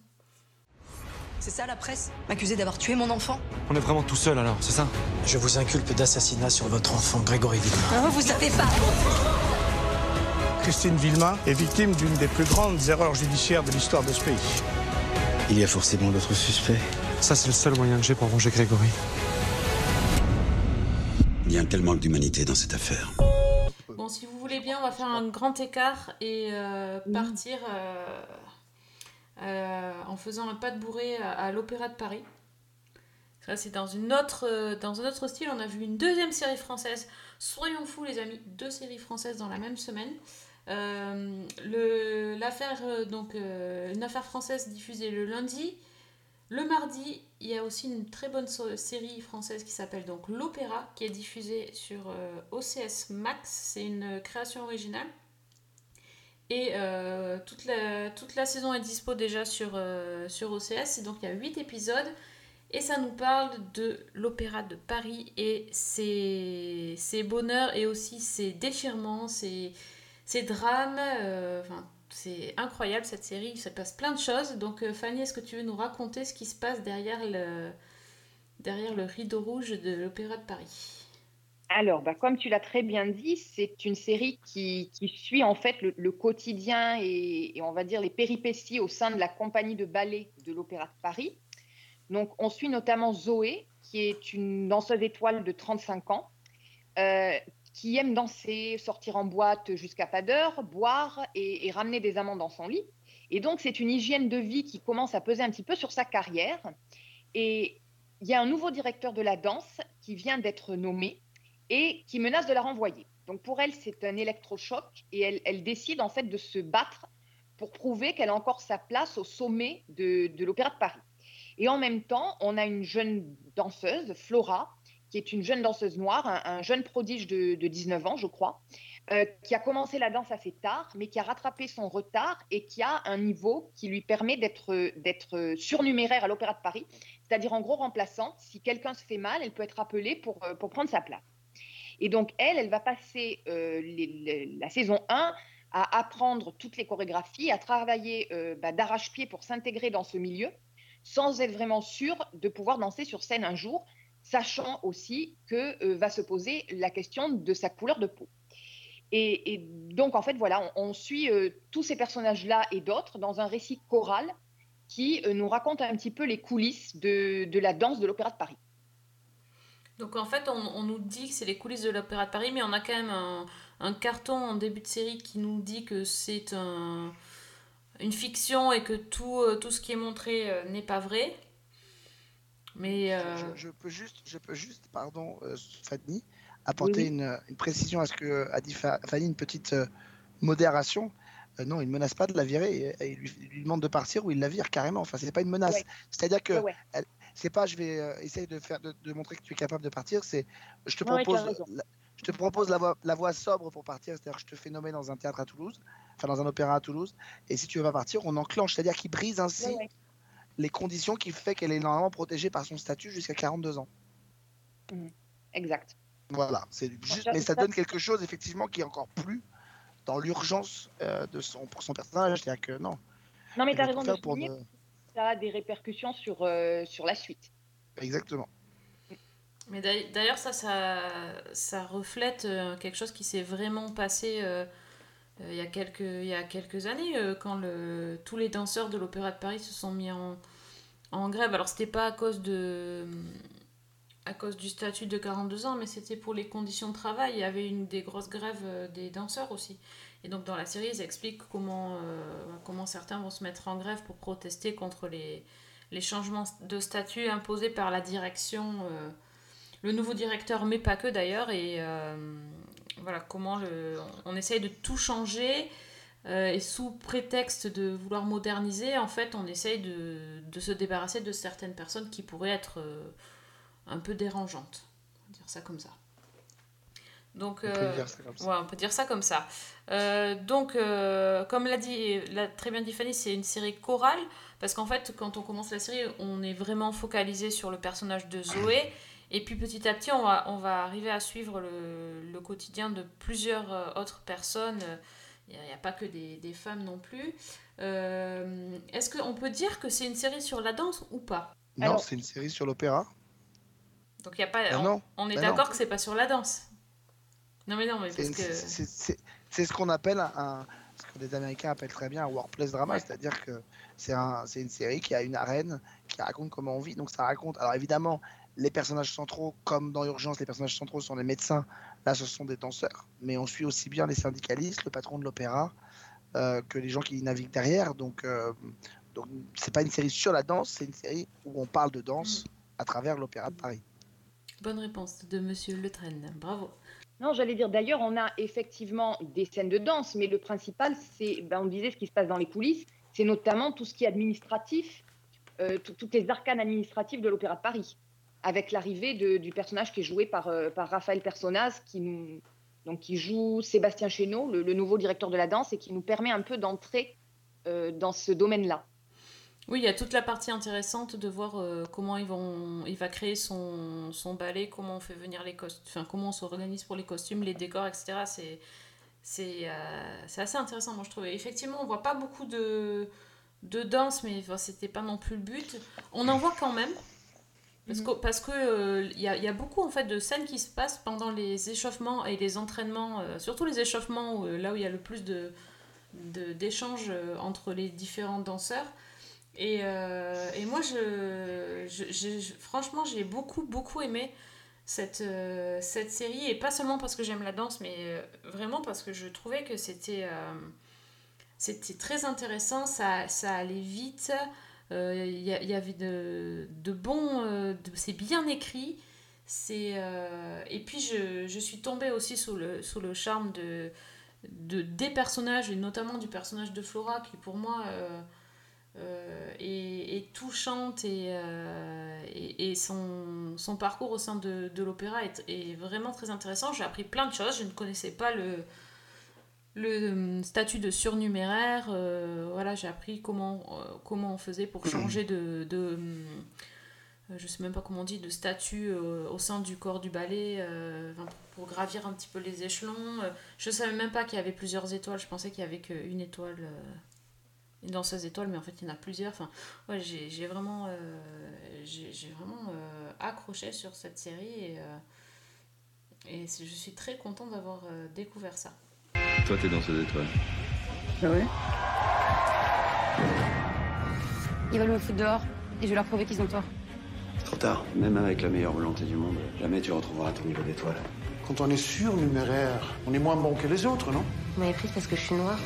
S5: C'est ça la presse? M'accuser d'avoir tué mon enfant?
S6: On est vraiment tout seul alors, c'est ça?
S8: Je vous inculpe d'assassinat sur votre enfant Grégory Villemin.
S5: Oh, Vous savez pas
S7: Christine Villemain est victime d'une des plus grandes erreurs judiciaires de l'histoire de ce pays.
S9: Il y a forcément d'autres suspects.
S6: Ça, c'est le seul moyen que j'ai pour venger Grégory.
S9: Il y a un tel manque d'humanité dans cette affaire.
S1: Bon, si vous voulez bien, on va faire un grand écart et euh, partir euh, en faisant un pas de bourré à, l'Opéra de Paris. Ça, c'est dans, une autre, euh, un autre style. On a vu une deuxième série française. Soyons fous, les amis. Deux séries françaises dans la même semaine. Euh, l'affaire, euh, donc, euh, une affaire française diffusée le lundi. Le mardi, il y a aussi une très bonne série française qui s'appelle donc L'Opéra, qui est diffusée sur euh, OCS Max. C'est une création originale. Et euh, toute, la, toute la saison est dispo déjà sur, euh, sur OCS. Donc il y a 8 épisodes. Et ça nous parle de l'Opéra de Paris et ses, ses bonheurs et aussi ses déchirements, ses, ses drames. euh, enfin, c'est incroyable cette série, il se passe plein de choses. Donc Fanny, est-ce que tu veux nous raconter ce qui se passe derrière le, derrière le rideau rouge de l'Opéra de Paris?
S3: Alors, bah, comme tu l'as très bien dit, c'est une série qui, suit en fait le, quotidien et, on va dire les péripéties au sein de la compagnie de ballet de l'Opéra de Paris. Donc, on suit notamment Zoé, qui est une danseuse étoile de 35 ans, euh, qui aime danser, sortir en boîte jusqu'à pas d'heure, boire et ramener des amants dans son lit. Et donc, c'est une hygiène de vie qui commence à peser un petit peu sur sa carrière. Et il y a un nouveau directeur de la danse qui vient d'être nommé et qui menace de la renvoyer. Donc pour elle, c'est un électrochoc et elle, décide en fait de se battre pour prouver qu'elle a encore sa place au sommet de, de l'Opéra de Paris. Et en même temps, on a une jeune danseuse, Flora, qui est une jeune danseuse noire, un, un jeune prodige de, de 19 ans, je crois, euh, qui a commencé la danse assez tard, mais qui a rattrapé son retard et qui a un niveau qui lui permet d'être d'être surnuméraire à l'Opéra de Paris, c'est-à-dire en gros remplaçante. Si quelqu'un se fait mal, elle peut être appelée pour, euh, pour prendre sa place. Et donc, elle, elle va passer euh, la saison 1 à apprendre toutes les chorégraphies, à travailler euh, bah, d'arrache-pied pour s'intégrer dans ce milieu. sans être vraiment sûr de pouvoir danser sur scène un jour, sachant aussi que euh, va se poser la question de sa couleur de peau. Et, donc, en fait, voilà, on, suit tous ces personnages-là et d'autres dans un récit choral qui nous raconte un petit peu les coulisses de la danse de l'Opéra de Paris.
S1: Donc en fait, on, on nous dit que c'est les coulisses de l'Opéra de Paris, mais on a quand même un, un carton en début de série qui nous dit que c'est un, une fiction et que tout, euh, tout ce qui est montré euh, n'est pas vrai. Mais euh,
S2: Je, je peux juste, je peux juste, pardon, euh, Fanny, apporter
S3: Oui.
S2: Une, une précision à ce que a dit Fa- Fanny, une petite euh, modération. Euh, non, il ne menace pas de la virer. et- et il, lui, il lui demande de partir ou il la vire carrément. Enfin, c'est pas une menace.
S3: Ouais.
S2: C'est-à-dire que
S3: Ouais, ouais.
S2: elle- c'est pas, je vais euh, essayer de faire, de, de montrer que tu es capable de partir. C'est, je te
S3: Ouais,
S2: propose,
S3: t'as
S2: la, je te propose la voie, la voie sobre pour partir. C'est-à-dire que je te fais nommer dans un théâtre à Toulouse, enfin dans un opéra à Toulouse. Et si tu veux pas partir, on enclenche. C'est-à-dire qu'il brise ainsi
S3: Ouais,
S2: les conditions qui fait qu'elle est normalement protégée par son statut jusqu'à 42 ans.
S3: Exact.
S2: Voilà, c'est juste, mais ça donne quelque chose effectivement qui est encore plus dans l'urgence euh, de son pour son personnage, c'est-à-dire que non.
S3: Non, mais
S2: elle
S3: tu as
S2: va tout
S3: raison de
S2: faire pour
S3: que ça a des répercussions sur, euh, sur la suite.
S2: Exactement.
S1: Mais d'ail- d'ailleurs, ça, ça, ça reflète euh, quelque chose qui s'est vraiment passé euh, il, y a quelques, il y a quelques années, euh, quand le, tous les danseurs de l'Opéra de Paris se sont mis en, en grève. Alors, c'était pas à cause, de, à cause du statut de 42 ans, mais c'était pour les conditions de travail. Il y avait une des grosses grèves des danseurs aussi. Et donc, dans la série, ils expliquent comment, euh, comment certains vont se mettre en grève pour protester contre les, les changements de statut imposés par la direction. euh, le nouveau directeur, mais pas que d'ailleurs, et euh, voilà comment on essaye de tout changer, et sous prétexte de vouloir moderniser, en fait, on essaye de, de se débarrasser de certaines personnes qui pourraient être un peu dérangeantes, on va dire ça comme ça. Donc,
S2: On peut
S1: euh,
S2: dire ça comme ça.
S1: ouais, on peut dire ça comme ça. Euh, donc, euh, comme l'a dit, l'a très bien dit Fanny, c'est une série chorale, parce qu'en fait, quand on commence la série, on est vraiment focalisé sur le personnage de Zoé, et puis petit à petit, on va, on va arriver à suivre le, le quotidien de plusieurs euh, autres personnes. Il n'y a, pas que des, des femmes non plus. Euh, Est-ce qu'on peut dire que c'est une série sur la danse ou pas?
S2: Non,
S3: Alors-
S2: c'est une série sur l'opéra.
S1: Donc, il y a pas,
S2: Ben
S1: on,
S2: non,
S1: on est
S2: ben
S1: d'accord que c'est pas sur la danse. Non, mais non, mais
S2: C'est
S1: parce que.
S2: ce qu'on appelle un, ce que les Américains appellent très bien un workplace drama,
S1: Ouais.
S2: c'est-à-dire que c'est un, c'est une série qui a une arène, qui raconte comment on vit. Donc ça raconte. Alors évidemment, les personnages centraux, comme dans Urgence, les personnages centraux sont les médecins. Là, ce sont des danseurs, mais on suit aussi bien les syndicalistes, le patron de l'opéra, euh, que les gens qui naviguent derrière. Donc, euh, donc c'est pas une série sur la danse, c'est une série où on parle de danse à travers l'opéra de Paris.
S1: Bonne réponse de Monsieur Le Train. Bravo.
S3: Non, j'allais dire d'ailleurs, on a effectivement des scènes de danse, mais le principal, c'est, ben, on disait ce qui se passe dans les coulisses, c'est notamment tout ce qui est administratif, euh, tout- toutes les arcanes administratives de l'Opéra de Paris, avec l'arrivée du personnage qui est joué par, euh, par Raphaël Personnaz, qui, nous- donc, qui joue Sébastien Chéneau, le, le nouveau directeur de la danse, et qui nous permet un peu d'entrer euh, dans ce domaine-là.
S1: Oui, il y a toute la partie intéressante de voir euh, comment ils vont, il va créer son, son ballet, comment on fait venir les costumes, enfin comment on s'organise pour les costumes, les décors, etc. C'est, c'est, euh, c'est assez intéressant, moi je trouve. Et effectivement, on voit pas beaucoup de, de danse, mais enfin, c'était pas non plus le but. On en voit quand même. Parce que parce que euh, il y, a, il y a beaucoup en fait de scènes qui se passent pendant les échauffements et les entraînements, euh, surtout les échauffements où, là où il y a le plus de, d'échanges entre les différents danseurs. Et, euh, et moi, je, je- franchement, j'ai beaucoup, beaucoup aimé cette, euh, cette série. Et pas seulement parce que j'aime la danse, mais euh, vraiment parce que je trouvais que c'était c'était très intéressant. Ça, ça allait vite. Il y, avait de, de bons... c'est bien écrit. C'est, et puis, je, je suis tombée aussi sous le, sous le charme de, de, des personnages, et notamment du personnage de Flora, qui pour moi... euh, euh, est touchante et, euh, et, et son, son parcours au sein de, de l'opéra est, vraiment très intéressant. J'ai appris plein de choses. Je ne connaissais pas le, le statut de surnuméraire. euh, voilà, j'ai appris comment, euh, comment on faisait pour changer de. euh, je sais même pas comment de statut euh, au sein du corps du ballet, euh, pour, gravir un petit peu les échelons. Euh, je savais même pas qu'il y avait plusieurs étoiles, je pensais qu'il y avait qu'une étoile. Euh, une danseuse étoile, mais en fait il y en a plusieurs. Enfin, ouais, j'ai vraiment, euh, j'ai vraiment euh, accroché sur cette série et, euh, et c'est- je suis très contente d'avoir euh, découvert ça.
S10: Toi, t'es danseuse étoile.
S5: Ah ouais? Ils veulent me foutre dehors et je vais leur prouver qu'ils ont tort.
S9: Trop tard. Même avec la meilleure volonté du monde, jamais tu retrouveras ton niveau d'étoile.
S11: Quand on est surnuméraire, on est moins bon que les autres, non?
S5: Vous m'avez prise parce que je suis noire.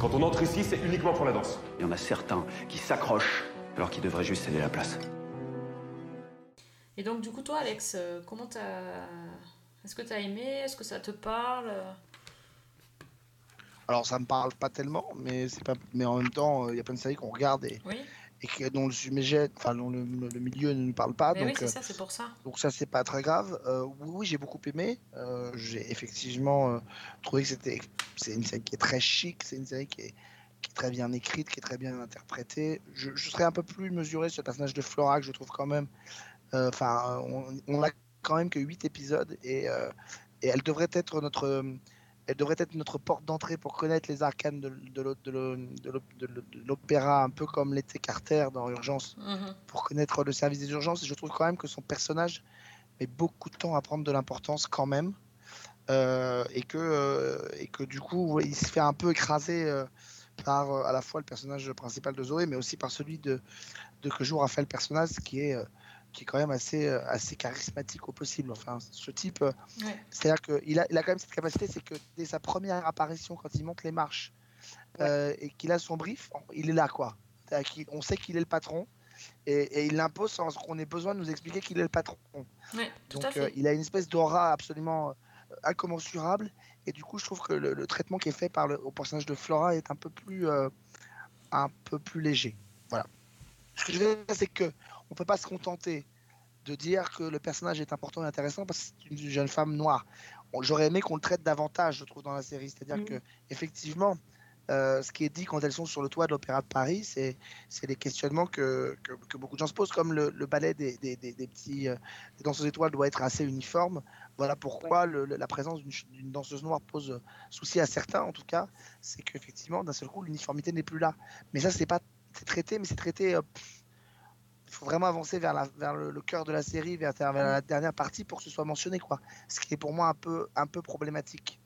S12: Quand on entre ici, c'est uniquement pour la danse.
S9: Il y en a certains qui s'accrochent alors qu'ils devraient juste céder la place.
S1: Et donc du coup toi Alex, euh, comment t'as, est-ce que t'as aimé, est-ce que ça te parle?
S2: Alors ça me parle pas tellement, mais c'est pas, mais en même temps, euh, il y a plein de séries qu'on regarde et,
S1: Oui.
S2: Et que- dont le sujet, enfin dont le, le milieu ne nous parle pas.
S1: Mais oui,
S2: donc,
S1: c'est
S2: euh,
S1: ça, c'est pour ça.
S2: Donc ça c'est pas très grave. Euh, oui, oui, j'ai beaucoup aimé. Euh, j'ai effectivement euh, trouvé que c'était c'est une série qui est très chic, c'est une série qui est, qui est très bien écrite, qui est très bien interprétée. Je, je serais un peu plus mesuré sur le personnage de Flora que je trouve quand même. Enfin, on, on a quand même que 8 épisodes et, et elle devrait être notre elle devrait être notre porte d'entrée pour connaître les arcanes de, de l'o- de l'o- de l'o- de l'o- de l'opéra, un peu comme l'était Carter dans Urgence
S1: Mhm.
S2: pour connaître le service des urgences. Et je trouve quand même que son personnage met beaucoup de temps à prendre de l'importance quand même. Euh, et, que, euh, et que du coup, il se fait un peu écraser euh, par à la fois le personnage principal de Zoé, mais aussi par celui de, de que joue Raphaël Personnaz, qui est, qui est quand même assez, euh, assez charismatique au possible. Enfin, ce type, euh,
S1: Ouais.
S2: c'est-à-dire qu'il a, il a quand même cette capacité, c'est que dès sa première apparition, quand il monte les marches euh, et qu'il a son brief, il est là, quoi. On sait qu'il est le patron et, et il l'impose sans qu'on ait besoin de nous expliquer qu'il est le patron.
S1: Ouais,
S2: Donc euh, il a une espèce d'aura absolument incommensurable et du coup je trouve que le, le traitement qui est fait par le, au personnage de Flora est un peu plus euh, un peu plus léger. Voilà. Que je veux dire c'est que on peut pas se contenter de dire que le personnage est important et intéressant parce que c'est une jeune femme noire. J'aurais aimé qu'on le traite davantage, je trouve, dans la série. C'est-à-dire
S3: Mhm.
S2: que effectivement, euh, ce qui est dit quand elles sont sur le toit de l'Opéra de Paris, c'est les questionnements que, que, que beaucoup de gens se posent, comme le, le ballet des, des, des, des petits euh, des danseuses étoiles doit être assez uniforme. Voilà pourquoi le- la présence d'une danseuse noire pose euh, souci à certains, en tout cas. C'est qu'effectivement, d'un seul coup, l'uniformité n'est plus là. Mais ça, c'est pas traité, mais c'est traité. euh, il faut vraiment avancer vers, la, vers le, le cœur de la série, vers, vers la dernière partie pour que ce soit mentionné, quoi. Ce qui est pour moi un peu, un peu problématique.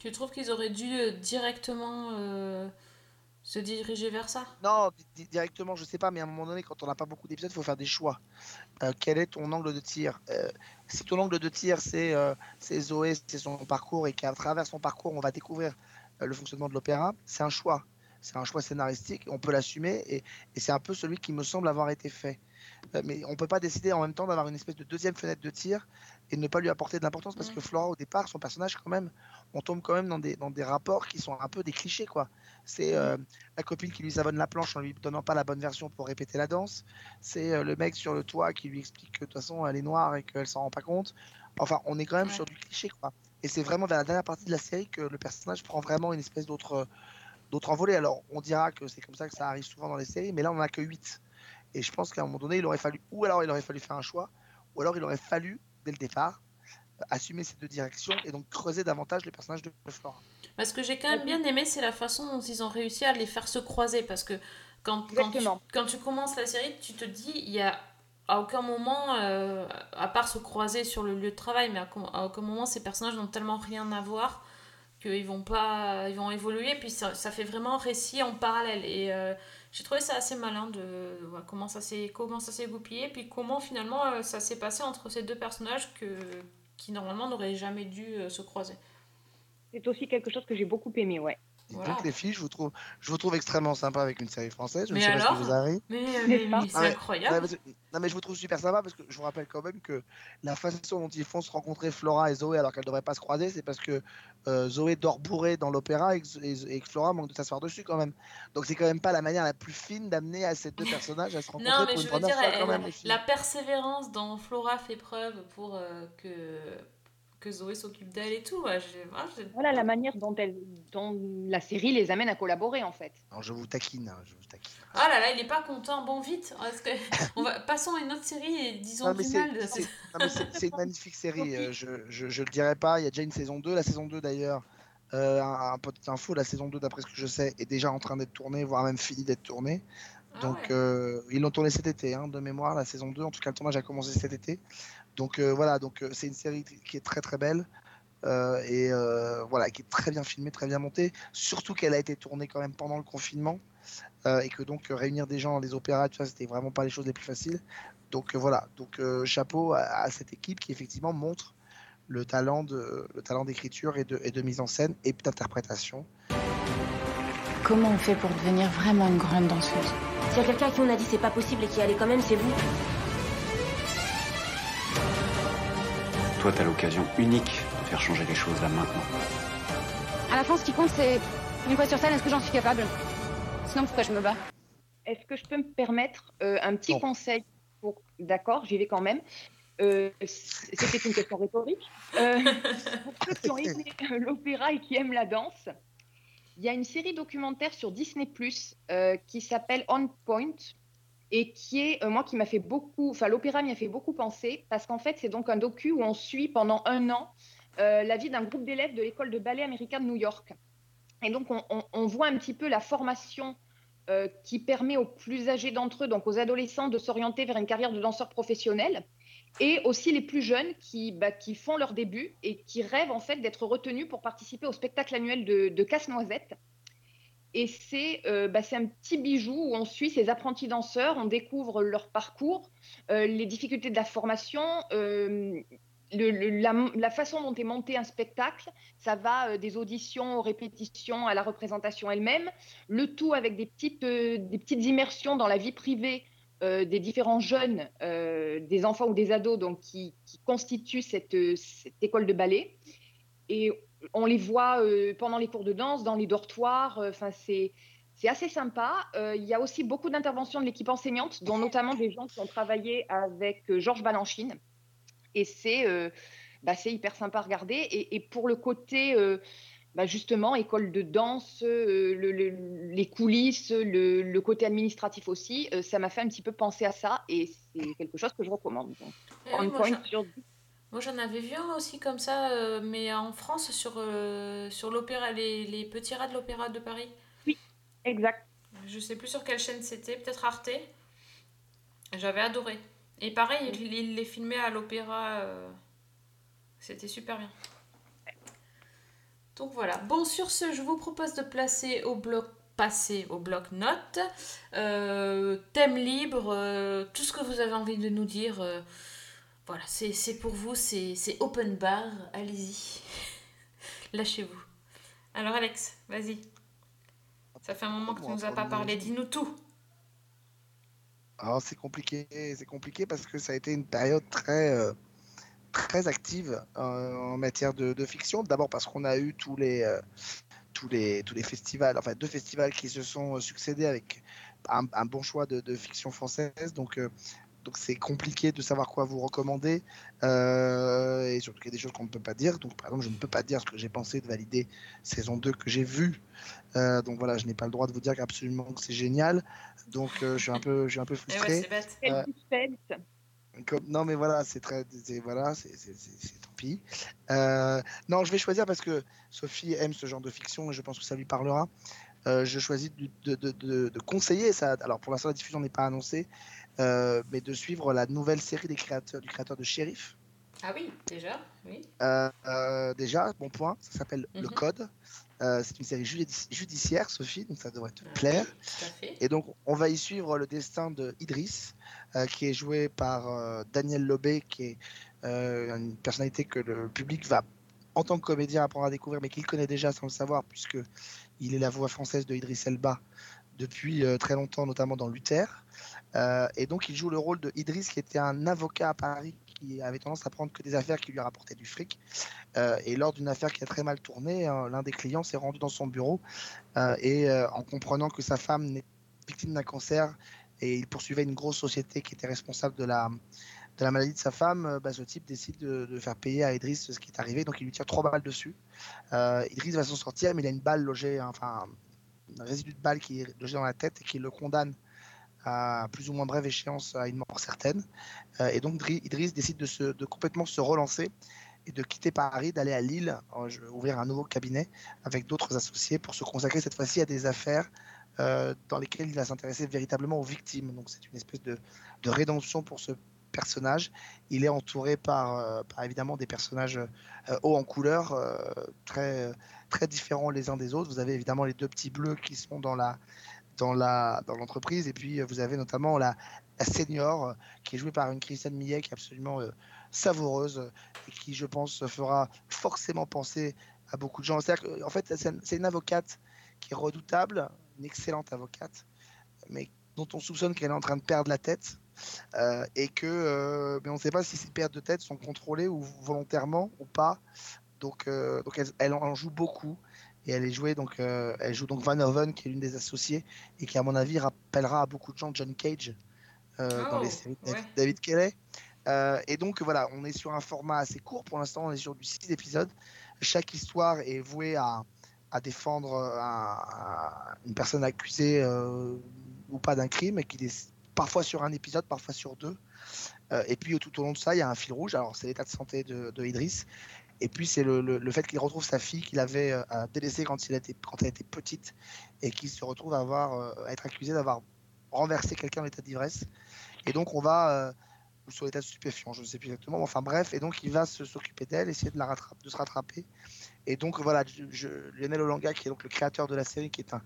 S1: Tu trouves qu'ils auraient dû euh, directement euh, se diriger vers ça?
S2: Non, di- di- directement, je sais pas, mais à un moment donné, quand on n'a pas beaucoup d'épisodes, il faut faire des choix. Euh, quel est ton angle de tir? Euh, Si ton angle de tir, c'est Zoé, c'est son parcours, et qu'à travers son parcours, on va découvrir le fonctionnement de l'opéra, c'est un choix. C'est un choix scénaristique, on peut l'assumer, et, et c'est un peu celui qui me semble avoir été fait. Euh, mais on peut pas décider en même temps d'avoir une espèce de deuxième fenêtre de tir et ne pas lui apporter de l'importance parce que Flora au départ son personnage quand même on tombe quand même dans des, dans des rapports qui sont un peu des clichés quoi. C'est euh, la copine qui lui savonne la planche en lui donnant pas la bonne version pour répéter la danse. C'est euh, le mec sur le toit qui lui explique que de toute façon elle est noire et qu'elle s'en rend pas compte. Enfin on est quand même sur du cliché quoi. Et c'est vraiment vers la dernière partie de la série que le personnage prend vraiment une espèce d'autre d'autre envolée alors on dira que c'est comme ça que ça arrive souvent dans les séries mais là on en a que 8 et je pense qu'à un moment donné, il aurait fallu, ou alors il aurait fallu faire un choix, ou alors il aurait fallu, dès le départ, assumer ces deux directions et donc creuser davantage les personnages de Flora.
S1: Parce que j'ai quand même bien aimé, c'est la façon dont ils ont réussi à les faire se croiser. Parce que quand, quand, tu,
S3: Exactement.
S1: quand tu commences la série, tu te dis, il y a à aucun moment, euh, à part se croiser sur le lieu de travail, mais à aucun moment ces personnages n'ont tellement rien à voir qu'ils vont pas, ils vont évoluer. Puis ça, ça fait vraiment récit en parallèle. Et euh, j'ai trouvé ça assez malin de voilà, comment ça s'est comment ça s'est goupillé, puis comment finalement euh, ça s'est passé entre ces deux personnages que qui normalement n'auraient jamais dû euh, se croiser.
S3: C'est aussi quelque chose que j'ai beaucoup aimé, ouais.
S1: Voilà.
S2: Donc les filles, je vous trouve, je vous trouve extrêmement sympa avec une série française. Je ne
S1: Mais
S2: sais pas
S1: alors
S2: ce qui vous arrive.
S1: Mais, euh, mais- mais c'est incroyable.
S2: que- non mais je vous trouve super sympa parce que je vous rappelle quand même que la façon dont ils font se rencontrer Flora et Zoé alors qu'elles ne devraient pas se croiser, c'est parce que euh, Zoé dort bourrée dans l'opéra et, que- et- et que Flora manque de s'asseoir dessus quand même. Donc c'est quand même pas la manière la plus fine d'amener à ces deux personnages à se rencontrer
S1: Non, mais
S2: pour
S1: je
S2: une
S1: veux dire,
S2: fois quand même.
S1: la persévérance dont Flora fait preuve pour euh, que, que Zoé s'occupe d'elle et tout. ouais, j'ai-
S3: Voilà la manière dont, elle, dont la série les amène à collaborer, en fait.
S2: Non, je vous taquine, hein, je vous taquine.
S1: Ah là là, il est pas content. Bon, vite. Que... On va... Passons à une autre série et disons
S2: Non, mais
S1: du
S2: c'est-
S1: mal. de-
S2: c'est- une magnifique série. euh, je, je, je le dirai pas. Il y a déjà une saison 2. La saison 2 d'ailleurs Euh, un, info, la saison 2, d'après ce que je sais, est déjà en train d'être tournée, voire même fini d'être tournée. Donc, euh, ils l'ont tourné cet été, hein, de mémoire, la saison 2. En tout cas, le tournage a commencé cet été. Donc, euh, voilà, donc euh, c'est une série qui est très très belle. euh, et euh, voilà, qui est très bien filmée, très bien montée. Surtout qu'elle a été tournée quand même pendant le confinement. euh, et que donc, euh, réunir des gens dans les opéras, tu vois, c'était vraiment pas les choses les plus faciles. Donc, euh, voilà, donc euh, chapeau à, à cette équipe qui effectivement montre le talent de le talent d'écriture et de, et de mise en scène et d'interprétation.
S10: Comment on fait pour devenir vraiment une grande danseuse?
S13: S'il y a quelqu'un à qui on a dit c'est pas possible et qui allait quand même, c'est vous.
S9: Toi, t'as l'occasion unique de faire changer les choses là maintenant.
S10: À la fin, ce qui compte, c'est une fois sur scène, est-ce que j'en suis capable? Sinon, pourquoi je me bats?
S3: Est-ce que je peux me permettre euh, un petit conseil pour... D'accord, j'y vais quand même. Euh, C'était une question rhétorique. Euh, pour ceux qui ont aimé l'opéra et qui aiment la danse, il y a une série documentaire sur Disney Plus qui s'appelle On Point et qui est, euh, moi, qui m'a fait beaucoup, enfin, l'opéra m'y a fait beaucoup penser parce qu'en fait, c'est donc un docu où on suit pendant un an euh, la vie d'un groupe d'élèves de l'école de ballet américain de New York. Et donc, on, voit un petit peu la formation euh, qui permet aux plus âgés d'entre eux, donc aux adolescents, de s'orienter vers une carrière de danseur professionnel, et aussi les plus jeunes qui, bah, qui font leur début et qui rêvent en fait d'être retenus pour participer au spectacle annuel de Casse-Noisette. Et c'est euh, bah, c'est un petit bijou où on suit ces apprentis danseurs, on découvre leur parcours, euh, les difficultés de la formation, euh, la, façon dont est monté un spectacle. Ça va des auditions aux répétitions à la représentation elle-même, le tout avec des petites, immersions dans la vie privée des différents jeunes, des enfants ou des ados donc, qui, constituent cette, cette école de ballet. Et on les voit euh, pendant les cours de danse, dans les dortoirs. euh, Enfin, c'est c'est assez sympa. Euh, Il y a aussi beaucoup d'interventions de l'équipe enseignante, dont notamment des gens qui ont travaillé avec Georges Balanchine. Et c'est bah, c'est hyper sympa à regarder. Et, et pour le côté, bah, justement, école de danse, euh, le- le- les coulisses, le, le côté administratif aussi, euh, ça m'a fait un petit peu penser à ça. Et c'est quelque chose que je recommande. Donc, on point
S1: Moi j'en avais vu un aussi comme ça, euh, mais en France sur, euh, sur l'opéra, les, les petits rats de l'opéra de Paris.
S3: Exact.
S1: Je sais plus sur quelle chaîne c'était, peut-être Arte. J'avais adoré. Et pareil, il, il les filmait à l'opéra. euh, C'était super bien. Donc voilà. Bon, sur ce, je vous propose de placer au bloc passer au bloc notes. Thème libre, tout ce que vous avez envie de nous dire. Voilà, c'est pour vous, c'est open bar. Allez-y. Lâchez-vous. Alors Alex, vas-y. Ça fait un moment que tu nous as pas parlé. Dis-nous tout.
S2: Alors c'est compliqué, c'est compliqué parce que ça a été une période très, euh, très active euh, en matière de, de fiction. D'abord parce qu'on a eu tous les, euh, tous les, tous les festivals, enfin deux festivals qui se sont succédés avec un, un bon choix de, de fiction française. Donc donc c'est compliqué de savoir quoi vous recommander euh, et surtout qu'il y a des choses qu'on ne peut pas dire. Donc par exemple je ne peux pas dire ce que j'ai pensé de valider saison 2 que j'ai vu. Euh, donc voilà, je n'ai pas le droit de vous dire absolument que c'est génial. Donc euh, je suis un peu, je suis un peu
S1: Eh ouais,
S2: frustré.
S1: c'est bête.
S2: Euh, comme- non, mais voilà, c'est très. Voilà, c'est c'est- c'est- c'est tant pis. Euh, non, je vais choisir parce que Sophie aime ce genre de fiction et je pense que ça lui parlera. Euh, je choisis de, de- de- de- de conseiller ça. Alors pour l'instant, la diffusion n'est pas annoncée, euh, mais de suivre la nouvelle série des créateurs, du créateur de Sheriff.
S1: Ah oui, déjà, oui.
S2: Euh, euh, déjà, bon point, ça s'appelle Le
S1: Mhm.
S2: Code. C'est une série judici- judiciaire, Sophie, donc ça devrait te
S1: Ah,
S2: plaire.
S1: Tout à fait.
S2: Et donc, on va y suivre le destin de Idriss, qui est joué par Daniel Lobé, qui est une personnalité que le public va, en tant que comédien, apprendre à découvrir, mais qu'il connaît déjà sans le savoir, puisque il est la voix française de Idriss Elba depuis euh, très longtemps, notamment dans Luther. Euh, et donc, il joue le rôle de Idriss, qui était un avocat à Paris, qui avait tendance à prendre que des affaires qui lui rapportaient du fric. Euh, et lors d'une affaire qui a très mal tourné, euh, l'un des clients s'est rendu dans son bureau et en comprenant que sa femme n'est victime d'un cancer et il poursuivait une grosse société qui était responsable de la, de la maladie de sa femme, bah, ce type décide de, de faire payer à Idriss ce qui est arrivé. Donc il lui tire trois balles dessus. Idriss va s'en sortir, mais il a une balle logée, hein, enfin un résidu de balle qui est logé dans la tête et qui le condamne à plus ou moins brève échéance à une mort certaine. Euh, et donc Dri- Idriss décide de, complètement se relancer et de quitter Paris, d'aller à Lille, ouvrir un nouveau cabinet avec d'autres associés pour se consacrer cette fois-ci à des affaires euh, dans lesquelles il va s'intéresser véritablement aux victimes. Donc c'est une espèce de, de rédemption pour ce personnage. Il est entouré par, euh, évidemment des personnages euh, hauts en couleur, très, très différents les uns des autres. Vous avez évidemment les deux petits bleus qui sont dans la dans la dans l'entreprise et puis euh, vous avez notamment la, senior euh, qui est jouée par une Christiane Millet qui est absolument euh, savoureuse et qui je pense fera forcément penser à beaucoup de gens. C'est-à-dire en fait c'est une avocate qui est redoutable, une excellente avocate, mais dont on soupçonne qu'elle est en train de perdre la tête et que mais on ne sait pas si ces pertes de tête sont contrôlées ou volontairement ou pas. Donc, donc elle en joue beaucoup et elle est jouée donc euh, elle joue donc Van Hoven qui est l'une des associées et qui à mon avis rappellera à beaucoup de gens John Cage euh, dans les
S1: Oh,
S2: séries de David,
S1: ouais.
S2: David Kelly. Euh, et donc voilà, on est sur un format assez court pour l'instant, on est sur du 6 épisodes. Chaque histoire est vouée à, à défendre un- un- une personne accusée ou pas d'un crime, et qui est parfois sur un épisode, parfois sur deux. Et puis tout au long de ça, il y a un fil rouge. Alors c'est l'état de santé de, de Idriss. Et puis c'est le, le- fait qu'il retrouve sa fille qu'il avait euh, délaissée quand, il était, quand elle était petite et qu'il se retrouve à, avoir, euh, être accusé d'avoir renversé quelqu'un en état d'ivresse. Et donc on va, euh, ou sur l'état de stupéfiant, je ne sais plus exactement, enfin bref, et donc il va s'occuper d'elle, essayer de, la rattraper, de se rattraper. Et donc voilà, Lionel Olanga, qui est donc le créateur de la série, qui est un,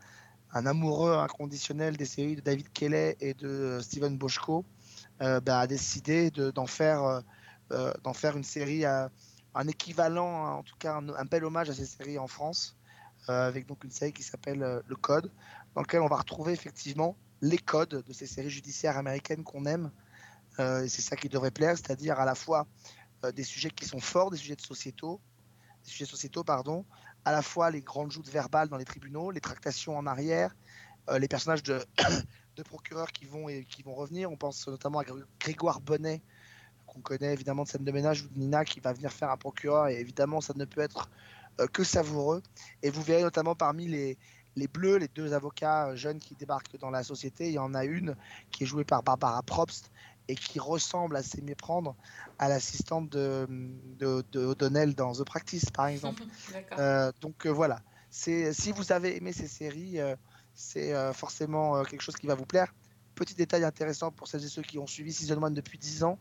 S2: un amoureux inconditionnel des séries de David Kelly et de euh, Steven Boschko, euh, bah, a décidé de- d'en faire, euh, euh, faire une série, à- un équivalent, en tout cas un, bel hommage à ces séries en France, euh, avec donc une série qui s'appelle euh, Le Code, dans lequel on va retrouver effectivement les codes de ces séries judiciaires américaines qu'on aime. Euh, et c'est ça qui devrait plaire, c'est-à-dire à la fois des sujets qui sont forts, des sujets de sociétaux, des sujets sociétaux, pardon, à la fois les grandes joutes verbales dans les tribunaux, les tractations en arrière, les personnages de, procureurs qui vont, et, qui vont revenir. On pense notamment à Gré- Grégoire Bonnet, qu'on connaît évidemment de scène de ménage, ou de Nina, qui va venir faire un procureur, et évidemment, ça ne peut être euh, que savoureux. Et vous verrez notamment parmi les, les bleus, les deux avocats euh, jeunes qui débarquent dans la société, il y en a une qui est jouée par Barbara Probst et qui ressemble à s'y méprendre à l'assistante de, de, de O'Donnell dans The Practice, par exemple. Euh, donc voilà, c'est si vous avez aimé ces séries, c'est forcément quelque chose qui va vous plaire. Petit détail intéressant pour celles et ceux qui ont suivi Season 1 depuis 10 ans,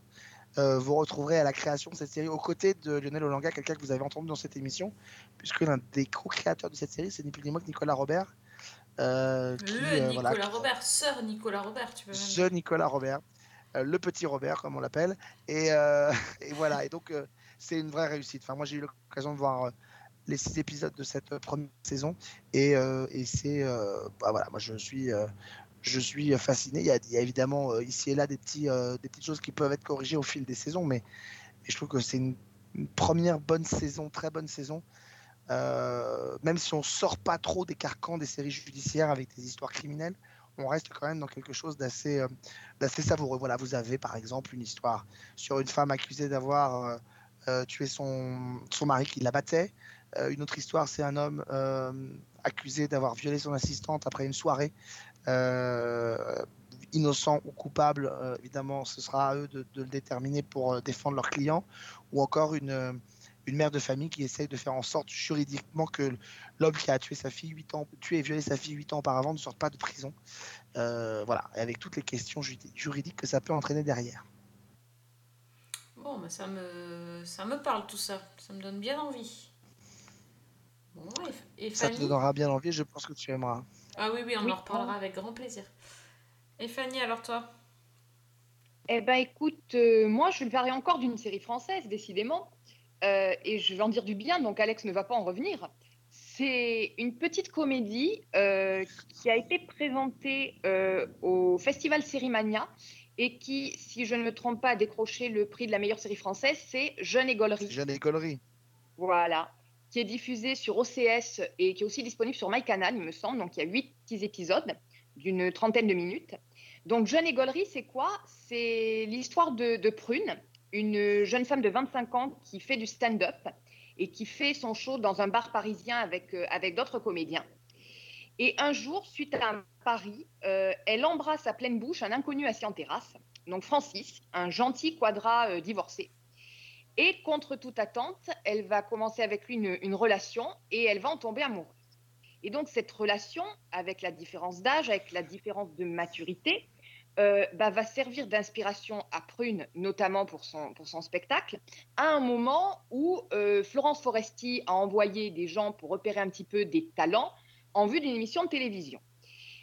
S2: euh, vous retrouverez à la création de cette série aux côtés de Lionel Olanga, quelqu'un que vous avez entendu dans cette émission, puisque l'un des co-créateurs de cette série, c'est ni plus ni moins que Nicolas Robert. euh, qui,
S1: Le
S2: euh,
S1: Nicolas
S2: voilà,
S1: Robert, sœur Nicolas Robert, tu peux même
S2: The Nicolas Robert, le petit Robert comme on l'appelle, et, et voilà. Et donc c'est une vraie réussite. Enfin moi j'ai eu l'occasion de voir les six épisodes de cette première saison et, euh, et c'est euh, bah, voilà moi je suis euh, je suis fasciné. Il y a, évidemment euh, ici et là des petits euh, des petites choses qui peuvent être corrigées au fil des saisons, mais, je trouve que c'est une, première bonne saison, très bonne saison. Euh, même si on sort pas trop des carcans des séries judiciaires avec des histoires criminelles, on reste quand même dans quelque chose d'assez savoureux. Voilà, vous avez par exemple une histoire sur une femme accusée d'avoir tué son, son mari qui la battait. Une autre histoire, c'est un homme accusé d'avoir violé son assistante après une soirée. Euh, innocent ou coupable, euh, évidemment, ce sera à eux de, de le déterminer pour euh, défendre leurs clients. Ou encore une, une mère de famille qui essaye de faire en sorte juridiquement que l'homme qui a tué sa fille 8 ans, tué et violé sa fille 8 ans auparavant ne sorte pas de prison. Euh, voilà, et avec toutes les questions juridiques que ça peut entraîner derrière.
S1: Bon, mais ça me, ça me parle tout ça. Ça me donne bien envie. Bon, et, et
S2: Ça te donnera bien envie, je pense que tu aimeras.
S1: Ah oui, oui, on
S3: Oui.
S1: en reparlera avec grand plaisir. Et Fanny, alors toi?
S3: Eh ben écoute, euh, moi je vais parler encore d'une série française, décidément, Euh, et je vais en dire du bien, donc Alex ne va pas en revenir. C'est une petite comédie euh, qui a été présentée euh, au Festival Sérimania et qui, si je ne me trompe pas, a décroché le prix de la meilleure série française, c'est Jeune Égolerie.
S2: Jeune écolerie.
S3: Voilà, qui est diffusé sur OCS et qui est aussi disponible sur MyCanal, il me semble. Donc il y a huit petits épisodes d'une trentaine de minutes. Donc Jeune Égolerie, c'est quoi? C'est l'histoire de, de Prune, une jeune femme de 25 ans qui fait du stand-up et qui fait son show dans un bar parisien avec, euh, avec d'autres comédiens. Et un jour, suite à un pari, euh, elle embrasse à pleine bouche un inconnu assis en terrasse, donc Francis, un gentil quadra euh, divorcé. Et contre toute attente, elle va commencer avec lui une, relation et elle va en tomber amoureuse. Et donc cette relation, avec la différence d'âge, avec la différence de maturité, euh, bah, va servir d'inspiration à Prune, notamment pour son, pour son spectacle, à un moment où euh, Florence Foresti a envoyé des gens pour repérer un petit peu des talents en vue d'une émission de télévision.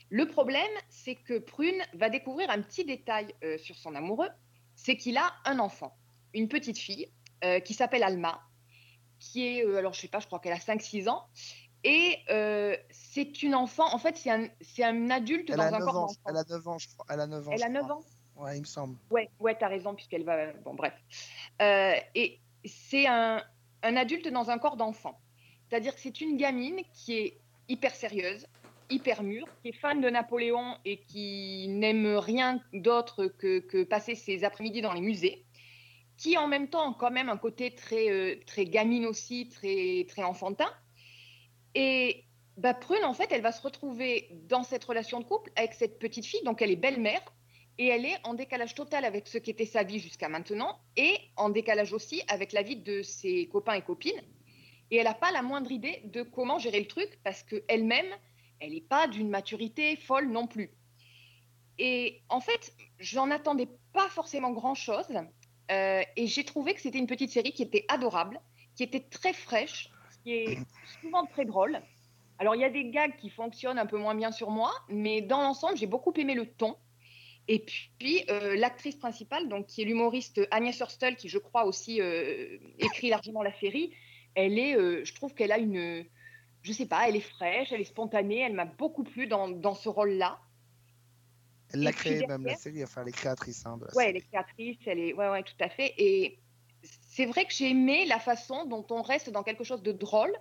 S3: Le problème, c'est que Prune va découvrir un petit détail euh, sur son amoureux, c'est qu'il a un enfant, une petite fille euh, qui s'appelle Alma, qui est, euh, alors je sais pas, je crois qu'elle a 5-6 ans, et euh, c'est une enfant, en fait, c'est un, adulte
S2: Elle
S3: dans un
S2: 9
S3: corps d'enfant.
S2: elle a 9 ans, je crois. Elle a 9 ans.
S3: Elle a 9
S2: crois.
S3: ans
S2: Ouais, il me semble.
S3: Ouais, ouais, t'as raison, puisqu'elle va. Bon, bref. Et c'est un, un adulte dans un corps d'enfant. C'est-à-dire que c'est une gamine qui est hyper sérieuse, hyper mûre, qui est fan de Napoléon et qui n'aime rien d'autre que, que passer ses après-midi dans les musées, qui en même temps a quand même un côté très, euh, très gamine aussi, très, très enfantin. Et bah, Prune, en fait, elle va se retrouver dans cette relation de couple avec cette petite fille, donc elle est belle-mère, et elle est en décalage total avec ce qu'était sa vie jusqu'à maintenant, et en décalage aussi avec la vie de ses copains et copines. Et elle n'a pas la moindre idée de comment gérer le truc, parce qu'elle-même, elle n'est pas d'une maturité folle non plus. Et en fait, j'en attendais pas forcément grand-chose, euh, et j'ai trouvé que c'était une petite série qui était adorable, qui était très fraîche, qui est souvent très drôle. Alors, il y a des gags qui fonctionnent un peu moins bien sur moi, mais dans l'ensemble, j'ai beaucoup aimé le ton. Et puis, euh, l'actrice principale, donc, qui est l'humoriste Agnès Hurstel, qui, je crois, aussi euh, écrit largement la série, elle est, je trouve qu'elle a une. Je sais pas, elle est fraîche, elle est spontanée, elle m'a beaucoup plu dans, dans ce rôle-là.
S2: Elle l'a
S3: Et puis
S2: créé même, la série. Enfin, elle est créatrice hein, de la
S3: Ouais,
S2: série.
S3: elle est créatrice, elle est. Ouais, ouais, tout à fait. Et c'est vrai que j'ai aimé la façon dont on reste dans quelque chose de drôle,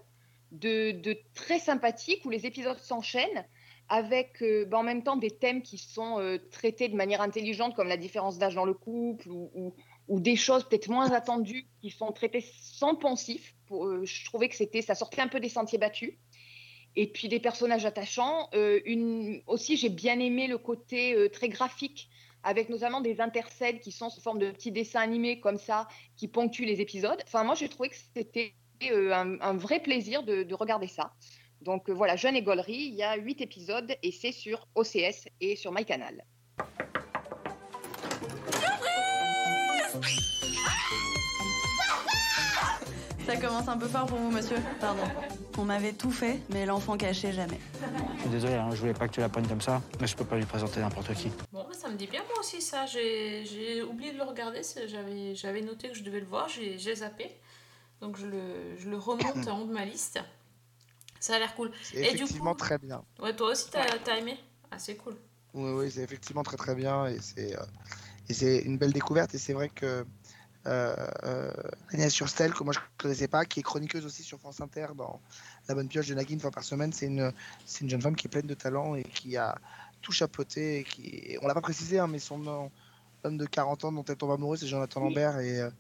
S3: de, de très sympathique, où les épisodes s'enchaînent avec euh, bah, en même temps des thèmes qui sont euh, traités de manière intelligente, comme la différence d'âge dans le couple, ou, ou- ou des choses peut-être moins attendues qui sont traitées sans pensif. Pour, euh, je trouvais que c'était, ça sortait un peu des sentiers battus. Et puis des personnages attachants. Euh, une... Aussi, j'ai bien aimé le côté euh, très graphique, avec notamment des intercèdes qui sont sous forme de petits dessins animés comme ça, qui ponctuent les épisodes. Enfin, moi, j'ai trouvé que c'était euh, un, vrai plaisir de, de regarder ça. Donc euh, voilà, Jeune et Gaulerie, il y a huit épisodes et c'est sur OCS et sur MyCanal.
S14: Ça commence un peu fort pour vous, monsieur. Pardon. On m'avait tout fait, mais l'enfant caché, jamais.
S15: Je suis désolé, hein, je voulais pas que tu la prennes comme ça, mais je peux pas lui présenter n'importe qui.
S1: Bon, ça me dit bien moi aussi ça. J'ai oublié de le regarder. J'avais noté que je devais le voir. J'ai zappé. Donc je le, je le remonte en haut de ma liste. Ça a l'air cool.
S2: C'est
S1: Et du
S2: effectivement
S1: coup,
S2: très bien.
S1: ouais, toi aussi t'as as aimé? Ah, c'est cool.
S2: Oui, oui, c'est effectivement très très bien et c'est euh, une belle découverte et c'est vrai que Agnès Surstel, que moi je connaissais pas, qui est chroniqueuse aussi sur France Inter dans La Bonne Pioche de Nagui une fois par semaine, c'est une c'est une jeune femme qui est pleine de talent et qui a tout chapeauté et qui et on l'a pas précisé hein, mais son nom- homme de 40 ans dont elle tombe amoureuse c'est Jonathan
S3: Oui.
S2: Lambert et euh,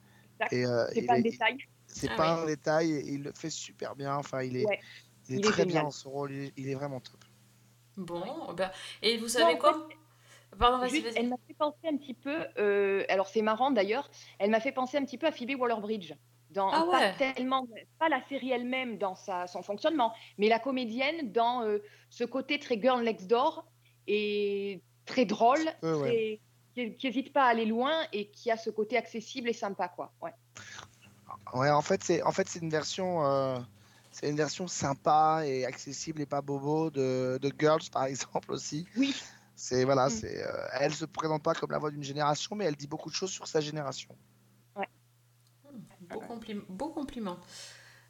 S2: et euh,
S3: C'est pas un détail.
S2: c'est
S1: Ah
S2: pas un détail et il le fait super bien. Enfin il est
S3: Ouais,
S2: il est
S3: il est
S2: très bien dans ce rôle. Il est, il est vraiment top.
S1: Bon, bah, et vous savez
S3: en
S1: quoi Pardon, vas-y,
S3: Juste,
S1: vas-y.
S3: elle m'a fait penser un petit peu, euh, alors c'est marrant d'ailleurs, elle m'a fait penser un petit peu à Phoebe Waller-Bridge. Dans,
S1: Ah ouais.
S3: Pas tellement, pas la série elle-même dans sa, son fonctionnement, mais la comédienne dans euh, ce côté très girl next door et très drôle,
S2: ouais.
S3: qui n'hésite pas à aller loin et qui a ce côté accessible et sympa, quoi. Ouais.
S2: Ouais, en fait, c'est en fait c'est une version euh, c'est une version sympa et accessible et pas bobo de, de Girls par exemple aussi.
S3: Oui.
S2: C'est voilà,
S3: Mm.
S2: c'est euh, elle se présente pas comme la voix d'une génération, mais elle dit beaucoup de choses sur sa génération.
S1: Beau, compli- beau compliment.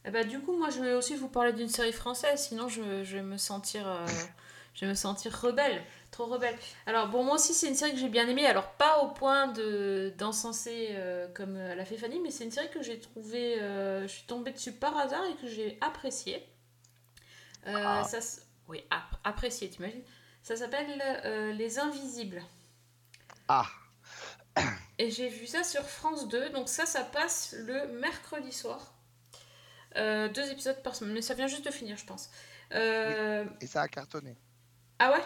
S1: Eh ben, du coup, moi, je vais aussi vous parler d'une série française, sinon je, je vais me sentir, euh, je vais me sentir rebelle, trop rebelle. Alors, bon, moi aussi, c'est une série que j'ai bien aimée. Alors, pas au point de d'encenser euh, comme euh, l'a fait Fanny, mais c'est une série que j'ai trouvée, euh, je suis tombée dessus par hasard et que j'ai appréciée. Euh,
S2: Ah.
S1: ça, oui, ap- appréciée, t'imagines? Ça s'appelle euh, Les Invisibles.
S2: Ah,
S1: Et j'ai vu ça sur France 2, donc ça, ça passe le mercredi soir. Euh, deux épisodes par semaine, mais ça vient juste de finir, je pense. Euh,
S2: et ça a cartonné.
S1: Ah ouais?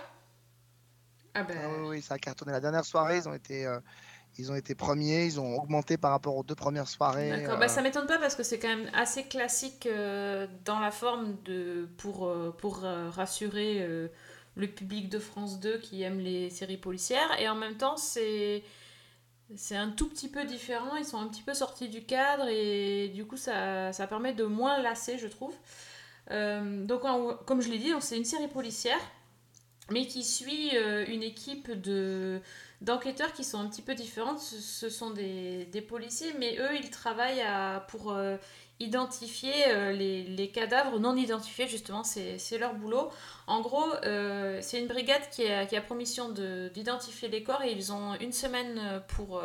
S1: Ah ben.
S2: Ah oui, oui, ça a cartonné. La dernière soirée, ils ont été, Ils ont été premiers, ils ont augmenté par rapport aux deux premières soirées.
S1: D'accord,
S2: euh,
S1: bah, ça m'étonne pas parce que c'est quand même assez classique euh, dans la forme de, pour, euh, pour rassurer le public de France 2 qui aime les séries policières. Et en même temps, c'est, c'est un tout petit peu différent. Ils sont un petit peu sortis du cadre et du coup, ça, ça permet de moins lasser, je trouve. Euh, donc, comme je l'ai dit, c'est une série policière mais qui suit euh, une équipe de d'enquêteurs qui sont un petit peu différentes. Ce, ce sont des, des policiers, mais eux, ils travaillent à, pour euh, identifier euh, les, cadavres non identifiés, justement, c'est leur boulot. En gros, euh, c'est une brigade qui a, qui pour mission de- d'identifier les corps et ils ont une semaine euh, pour...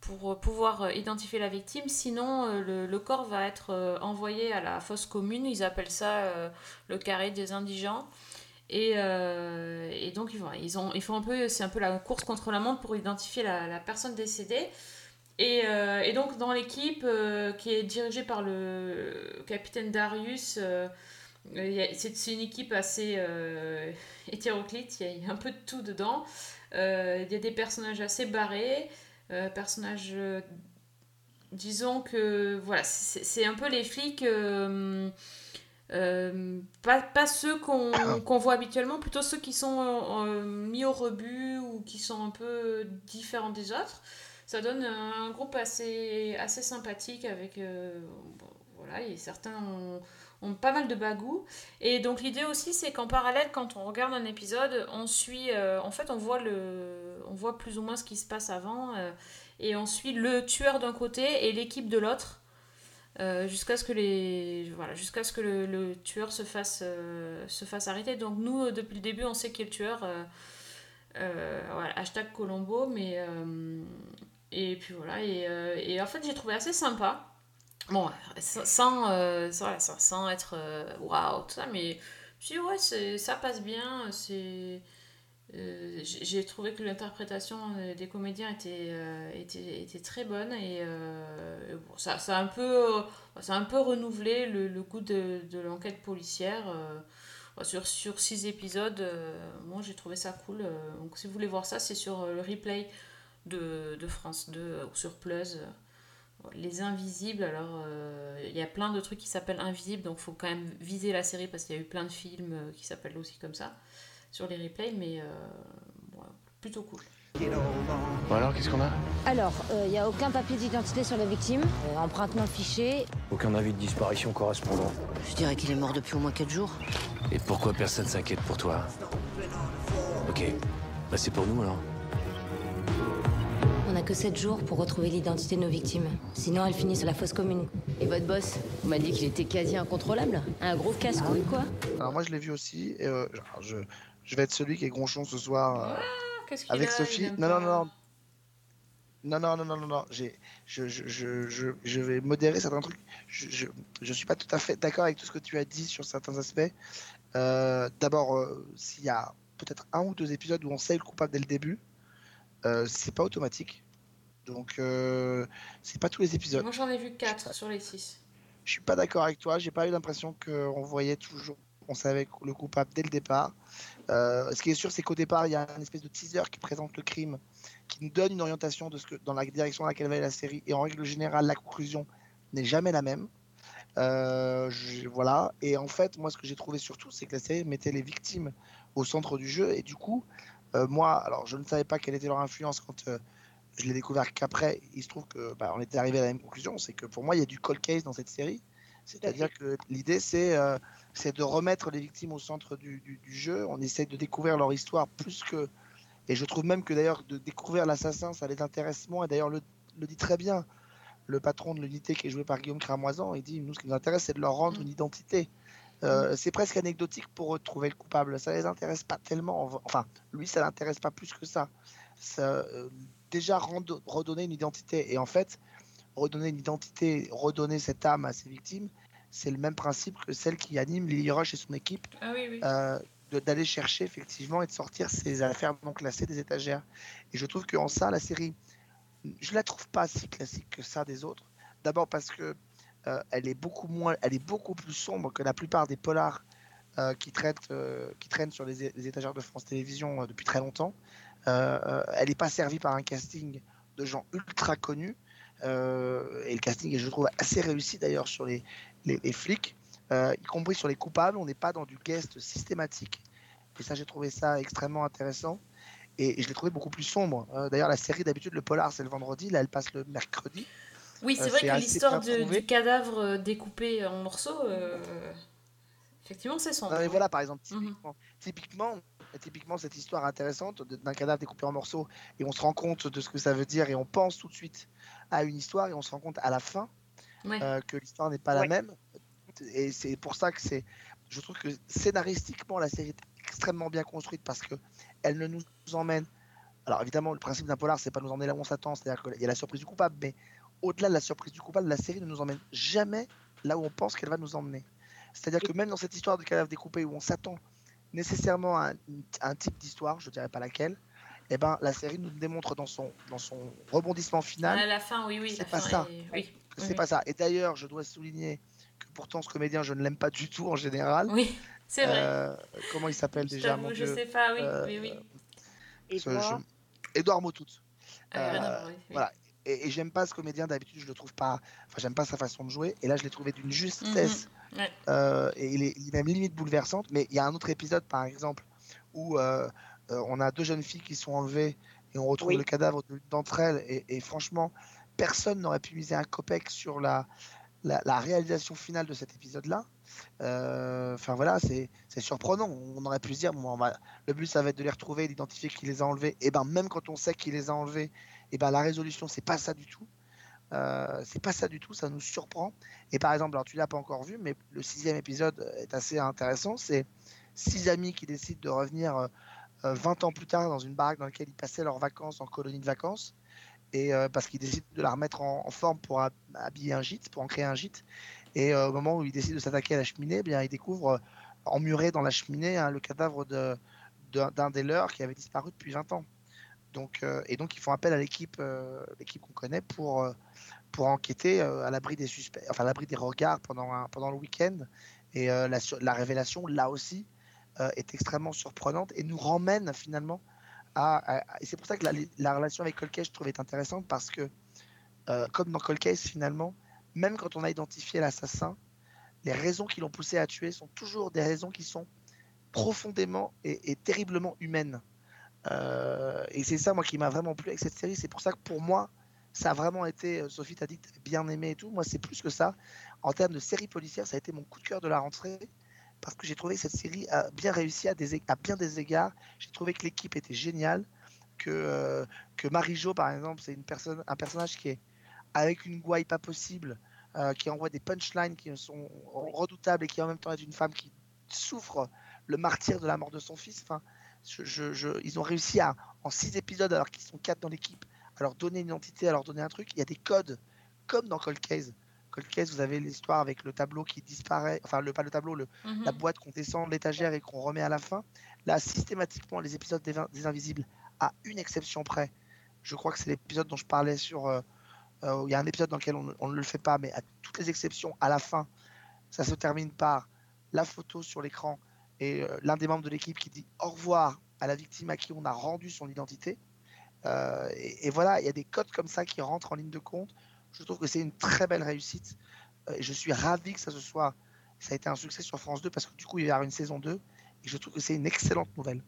S1: pour pouvoir identifier la victime, sinon le, corps va être envoyé à la fosse commune, ils appellent ça le carré des indigents. Et, donc ils, font un peu, c'est un peu la course contre la montre pour identifier la personne décédée. Et, euh, et donc dans l'équipe euh, qui est dirigée par le capitaine Darius, euh, c'est une équipe assez hétéroclite, il y, a, un peu de tout dedans. Il y a des personnages assez barrés, personnages, disons que voilà, c'est un peu les flics. pas, pas ceux qu'on qu'on voit habituellement, plutôt ceux qui sont mis au rebut ou qui sont un peu différents des autres. Ça donne un groupe assez, assez sympathique avec... euh, voilà, et certains ont, pas mal de bagou. Et donc l'idée aussi, c'est qu'en parallèle, quand on regarde un épisode, on suit... euh, en fait, on voit, le, on voit plus ou moins ce qui se passe avant. euh, et on suit le tueur d'un côté et l'équipe de l'autre. Jusqu'à ce que le, tueur se fasse se fasse arrêter donc nous depuis le début on sait qui est le tueur hashtag Colombo mais et puis voilà et, euh, et en fait j'ai trouvé assez sympa bon sans sans, euh, sans- sans, être euh, waouh tout ça mais je me suis dit, ouais ça passe bien c'est euh, j'ai trouvé que l'interprétation des comédiens était, était, était très bonne et bon, ça, ça, a un peu, ça a un peu renouvelé le, le goût de, de l'enquête policière. sur, sur six épisodes, moi j'ai trouvé ça cool. donc si vous voulez voir ça, c'est sur le replay de, de France 2 euh, ou sur Plus. euh, les Invisibles, alors euh, il y a plein de trucs qui s'appellent Invisibles, donc il faut quand même viser la série parce qu'il y a eu plein de films euh, qui s'appellent aussi comme ça sur les replays, mais euh, ouais, plutôt cool.
S12: Bon alors, qu'est-ce qu'on a?
S10: Alors, il n'y a aucun papier d'identité sur la victime, euh, empreinte non fichée.
S16: Aucun avis de disparition correspondant.
S5: Je dirais qu'il est mort depuis au moins 4 jours.
S16: Et pourquoi personne s'inquiète pour toi? Ok, bah c'est pour nous alors.
S10: On n'a que 7 jours pour retrouver l'identité de nos victimes. Sinon, elles finissent à la fosse commune. Et votre boss Vous m'a dit qu'il était quasi incontrôlable. Un gros casse-couille, quoi.
S2: Alors moi je l'ai vu aussi. Et, euh, je, je vais être celui qui est gronchon ce soir euh,
S1: qu'il
S2: avec
S1: a,
S2: Sophie. Non, non, non, non. Non, non, non, non, non, je, je, je, je, je vais modérer certains trucs. Je, je suis pas tout à fait d'accord avec tout ce que tu as dit sur certains aspects. Euh, D'abord, euh, s'il y a peut-être un ou deux épisodes où on sait le coupable dès le début, euh, c'est pas automatique. Donc, euh, c'est pas tous les épisodes.
S1: Moi j'en ai vu 4 sur les 6.
S2: Je suis pas d'accord avec toi. J'ai pas eu l'impression qu'on voyait toujours, on savait le coupable dès le départ. Euh, ce qui est sûr, c'est qu'au départ, il y a une espèce de teaser qui présente le crime, qui nous donne une orientation de ce que, dans la direction dans laquelle va aller la série. Et en règle générale, la conclusion n'est jamais la même. Euh, je- voilà. Et en fait, moi, ce que j'ai trouvé surtout, c'est que la série mettait les victimes au centre du jeu. Et du coup, moi, alors, je ne savais pas quelle était leur influence quand je l'ai découvert qu'après. Il se trouve que bah, on était arrivé à la même conclusion. C'est que pour moi, il y a du cold case dans cette série. C'est-à-dire que l'idée, c'est euh, de remettre les victimes au centre du, du- du jeu. On essaie de découvrir leur histoire plus que. Et je trouve même que d'ailleurs, de découvrir l'assassin, ça les intéresse moins. Et d'ailleurs, le, le dit très bien le patron de l'unité qui est joué par Guillaume Cramoisan. Il dit Nous, ce qui nous intéresse, c'est de leur rendre une identité. Euh, c'est presque anecdotique pour eux de trouver le coupable. Ça les intéresse pas tellement. Enfin, lui, ça l'intéresse pas plus que ça. ça euh, déjà redonner une identité. Et en fait, redonner une identité, redonner cette âme à ses victimes, c'est le même principe que celle qui anime Lily Rush et son équipe
S1: Ah oui, oui.
S2: euh, d'aller chercher effectivement et de sortir ces affaires non classées des étagères. Et je trouve qu'en ça, la série, je la trouve pas si classique que ça des autres. D'abord parce que euh, elle est beaucoup moins, elle est beaucoup plus sombre que la plupart des polars euh, qui traitent, euh, qui traînent sur les, les étagères de France Télévisions depuis très longtemps. Euh, elle n'est pas servie par un casting de gens ultra connus. euh, et le casting est, je trouve, assez réussi d'ailleurs sur les, les, les flics, euh, y compris sur les coupables. On n'est pas dans du guest systématique. Et ça, j'ai trouvé ça extrêmement intéressant. Et, je l'ai trouvé beaucoup plus sombre. Euh, d'ailleurs, la série, d'habitude, le polar, c'est le vendredi. Là, elle passe le mercredi.
S1: Oui, c'est
S2: Euh,
S1: vrai que l'histoire du cadavre découpé en morceaux, euh, effectivement, c'est sombre.
S2: Non, mais
S1: oui.
S2: voilà, par exemple,
S1: Mhm.
S2: typiquement, typiquement, cette histoire intéressante de- d'un cadavre découpé en morceaux, et on se rend compte de ce que ça veut dire, et on pense tout de suite à une histoire, et on se rend compte à la fin
S1: Ouais.
S2: euh, que l'histoire n'est pas la même. Et c'est pour ça que c'est. Je trouve que scénaristiquement, la série est extrêmement bien construite parce que elle ne nous emmène. Alors évidemment, le principe d'un polar, c'est pas nous emmener là où on s'attend, c'est-à-dire qu'il y a la surprise du coupable, mais au-delà de la surprise du coupable, la série ne nous emmène jamais là où on pense qu'elle va nous emmener. C'est-à-dire que même dans cette histoire de cadavre découpé où on s'attend nécessairement un, type d'histoire, je dirais pas laquelle, eh ben, la série nous démontre dans son, dans son rebondissement final
S1: À la fin, oui, oui.
S2: c'est pas
S1: fin
S2: ça.
S1: est- Oui.
S2: c'est
S1: oui.
S2: pas ça. Et d'ailleurs, je dois souligner que pourtant ce comédien, je ne l'aime pas du tout en général.
S1: Oui, c'est vrai.
S2: Euh, comment il s'appelle déjà mon
S1: je
S2: Dieu
S1: sais pas, oui,
S2: Euh,
S1: oui, oui.
S3: Édouard
S2: Motout.
S1: Ah,
S2: Euh,
S1: voir, oui, oui.
S2: Voilà. Et, et j'aime pas ce comédien d'habitude, je le trouve pas. Enfin, j'aime pas sa façon de jouer. Et là, je l'ai trouvé d'une justesse.
S1: Mhm. Ouais.
S2: euh, et il est, il est même limite bouleversante. Mais il y a un autre épisode, par exemple, où euh, euh, on a deux jeunes filles qui sont enlevées et on retrouve
S3: Oui.
S2: le cadavre de- d'entre elles. Et, et franchement, personne n'aurait pu miser un copec sur la, la, la réalisation finale de cet épisode-là. Euh, Enfin voilà, c'est c'est surprenant. On aurait pu se dire, bon, on va- le but ça va être de les retrouver, d'identifier qui les a enlevés. Et ben même quand on sait qui les a enlevés, et ben la résolution c'est pas ça du tout. Euh, c'est pas ça du tout, ça nous surprend. Et par exemple, alors tu l'as pas encore vu, mais le sixième épisode est assez intéressant. C'est six amis qui décident de revenir euh, euh, 20 ans plus tard dans une baraque dans laquelle ils passaient leurs vacances en colonie de vacances. Et euh, parce qu'ils décident de la remettre en, forme pour hab- habiller un gîte, pour en créer un gîte. Et euh, au moment où ils décident de s'attaquer à la cheminée, eh bien ils découvrent euh, emmuré dans la cheminée hein, le cadavre d'un des leurs qui avait disparu depuis 20 ans. Euh, et donc ils font appel à l'équipe euh, l'équipe qu'on connaît pour, euh, pour enquêter à l'abri des suspects, enfin à l'abri des regards pendant, pendant le week-end. Et la, révélation, là aussi, est extrêmement surprenante et nous ramène finalement à. et c'est pour ça que la, la relation avec Cold Case, je trouve, est intéressante parce que, comme dans Cold Case, finalement, même quand on a identifié l'assassin, les raisons qui l'ont poussé à tuer sont toujours des raisons qui sont profondément et terriblement humaines. Euh, et c'est ça, moi, qui m'a vraiment plu avec cette série. C'est pour ça que pour moi, ça a vraiment été. euh, Sophie t'a dit bien aimé et tout. Moi, c'est plus que ça. En termes de série policière, ça a été mon coup de cœur de la rentrée parce que j'ai trouvé que cette série a bien réussi à, bien des égards. J'ai trouvé que l'équipe était géniale, que, euh, que Marie-Jo, par exemple, c'est un personnage qui est avec une gouaille pas possible, euh, qui envoie des punchlines qui sont redoutables et qui en même temps est une femme qui souffre le martyr de la mort de son fils. Je- je- je- ils ont réussi à, en six épisodes, alors qu'ils sont quatre dans l'équipe, à leur donner une identité, à leur donner un truc. Il y a des codes, comme dans Cold Case. Cold Case, vous avez l'histoire avec le tableau qui disparaît, enfin, le, pas le tableau, le,
S1: Mhm.
S2: la boîte qu'on descend de l'étagère et qu'on remet à la fin. Là, systématiquement, les épisodes des, Invisibles, à une exception près, je crois que c'est l'épisode dont je parlais sur. euh, euh, il y a un épisode dans lequel on ne le fait pas, mais à toutes les exceptions, à la fin, ça se termine par la photo sur l'écran et euh, l'un des membres de l'équipe qui dit au revoir à la victime à qui on a rendu son identité. Euh, et, et voilà, il y a des codes comme ça qui rentrent en ligne de compte. Je trouve que c'est une très belle réussite. Euh, et je suis ravi que ça se soit. Ça a été un succès sur France 2 parce que du coup, il y avoir une saison 2. Et je trouve que c'est une excellente nouvelle.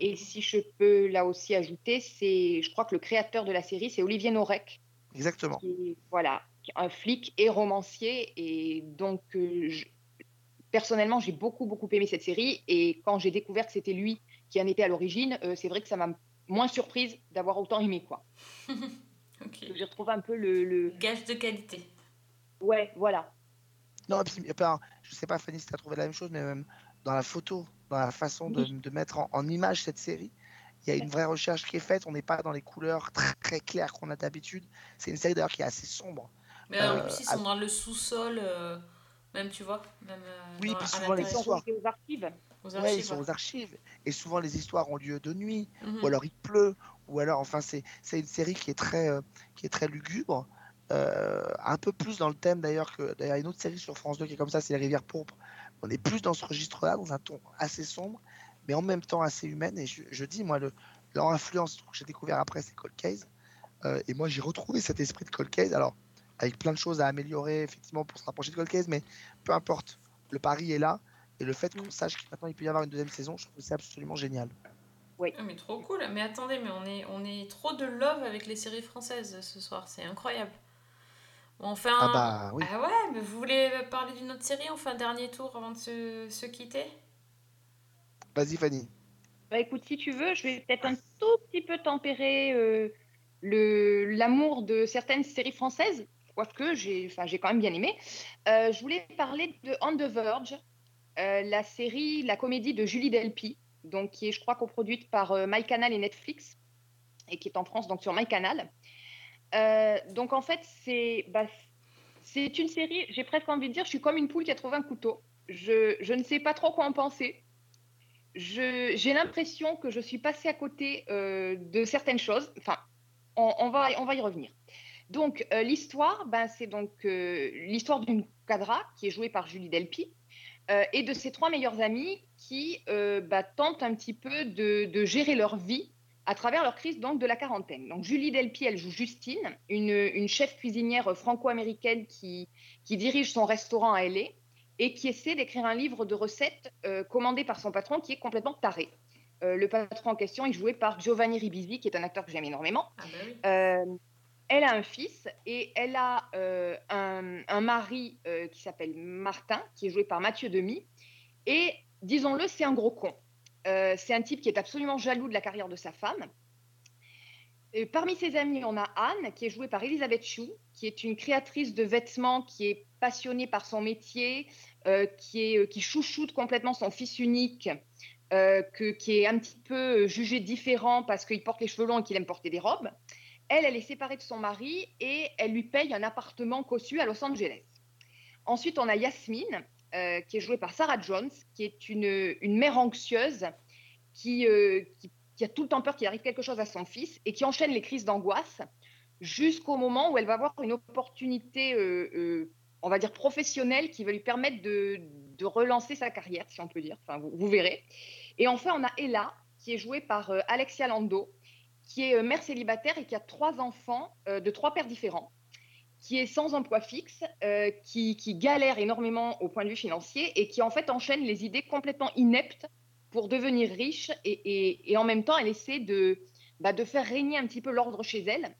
S3: Et si je peux là aussi ajouter, c'est, je crois que le créateur de la série, c'est Olivier Norek,
S2: Exactement.
S3: qui voilà, un flic et romancier. Et donc, euh, je- personnellement, j'ai beaucoup, beaucoup aimé cette série. Et quand j'ai découvert que c'était lui qui en était à l'origine, euh, c'est vrai que ça m'a moins surprise d'avoir autant aimé. Quoi. J'ai retrouvé un peu le, le...
S1: Gage de qualité.
S3: Ouais, voilà.
S2: Non, et puis, je sais pas, Fanny, si tu as trouvé la même chose, mais même dans la photo, dans la façon de, de mettre en, en image cette série, il y a une vraie recherche qui est faite. On n'est pas dans les couleurs très, très claires qu'on a d'habitude. C'est une série d'ailleurs qui est assez sombre.
S1: Mais en
S2: Euh,
S1: plus, ils
S2: à-
S1: sont dans le sous-sol, euh, même, tu vois. Même, euh,
S2: Oui, puis souvent les histoires.
S3: aux archives.
S1: Aux
S2: Ouais,
S1: archives,
S2: ils sont
S1: ouais.
S2: aux archives. Et souvent, les histoires ont lieu de nuit,
S1: Mhm.
S2: ou alors il pleut, ou alors, enfin, c'est c'est une série qui est très, euh, qui est très lugubre. euh, un peu plus dans le thème d'ailleurs que d'ailleurs une autre série sur France 2 qui est comme ça, c'est Les Rivières Pourpres. On est plus dans ce registre-là, dans un ton assez sombre, mais en même temps assez humaine. Et je, je dis, moi, le, leur influence que j'ai découvert après, c'est Cold Case. Euh, et moi, j'ai retrouvé cet esprit de Cold Case. Alors, avec plein de choses à améliorer, effectivement, pour se rapprocher de Cold Case, mais peu importe. Le pari est là. Et le fait qu'on sache qu'il maintenant il peut y avoir une deuxième saison, je trouve que c'est absolument génial.
S3: Oui.
S1: Ah, mais trop cool. Mais attendez, mais on est, on est trop de love avec les séries françaises ce soir. C'est incroyable. On fait un...
S2: Ah bah oui.
S1: Ah ouais, mais vous voulez parler d'une autre série On fait un dernier tour avant de se, se quitter?
S2: Vas-y, Fanny.
S3: Bah écoute, si tu veux, je vais peut-être un tout petit peu tempérer euh, le l'amour de certaines séries françaises, quoique j'ai quand même bien aimé. Euh, je voulais parler de On the Verge, euh, la série, la comédie de Julie Delpy, donc qui est, je crois, coproduite par euh, MyCanal et Netflix, et qui est en France donc sur MyCanal. Euh, donc en fait, c'est bah, c'est une série, j'ai presque envie de dire, je suis comme une poule qui a trouvé un couteau. Je, je ne sais pas trop quoi en penser. J'ai l'impression que je suis passée à côté de certaines choses. Enfin, on va, on va y revenir. Donc, euh, l'histoire, ben, c'est donc euh, l'histoire d'une cadra qui est jouée par Julie Delpy euh, et de ses trois meilleurs amis qui bah, tentent un petit peu de, de gérer leur vie à travers leur crise donc, de la quarantaine. Donc, Julie Delpy, elle joue Justine, une, une chef cuisinière franco-américaine qui, qui dirige son restaurant à LA et qui essaie d'écrire un livre de recettes commandé par son patron qui est complètement taré. Euh, le patron en question est joué par Giovanni Ribisi, qui est un acteur que j'aime énormément.
S1: Ah bah oui.
S3: Euh, elle a un fils et elle a euh, un, mari euh, qui s'appelle Martin, qui est joué par Mathieu Demy. Et disons-le, c'est un gros con. Euh, c'est un type qui est absolument jaloux de la carrière de sa femme. Parmi ses amis, on a Anne, qui est jouée par Elisabeth Chou, qui est une créatrice de vêtements, qui est passionnée par son métier, qui, est, qui chouchoute complètement son fils unique, que- qui est un petit peu jugé différent parce qu'il porte les cheveux longs et qu'il aime porter des robes. Elle, elle est séparée de son mari et elle lui paye un appartement cossu à Los Angeles. Ensuite, on a Yasmine, euh, qui est jouée par Sarah Jones, qui est une, une mère anxieuse qui, euh, qui, qui a tout le temps peur qu'il arrive quelque chose à son fils et qui enchaîne les crises d'angoisse jusqu'au moment où elle va avoir une opportunité, euh, on va dire professionnelle, qui va lui permettre de, de relancer sa carrière, si on peut dire. Enfin, vous, vous verrez. Et enfin, on a Ella, qui est jouée par Alexia Lando, qui est euh, mère célibataire et qui a trois enfants euh, de trois pères différents, qui est sans emploi fixe, euh, qui, qui galère énormément au point de vue financier et qui en fait enchaîne les idées complètement ineptes pour devenir riche et, et- en même temps elle essaie de, bah, de faire régner un petit peu l'ordre chez elle,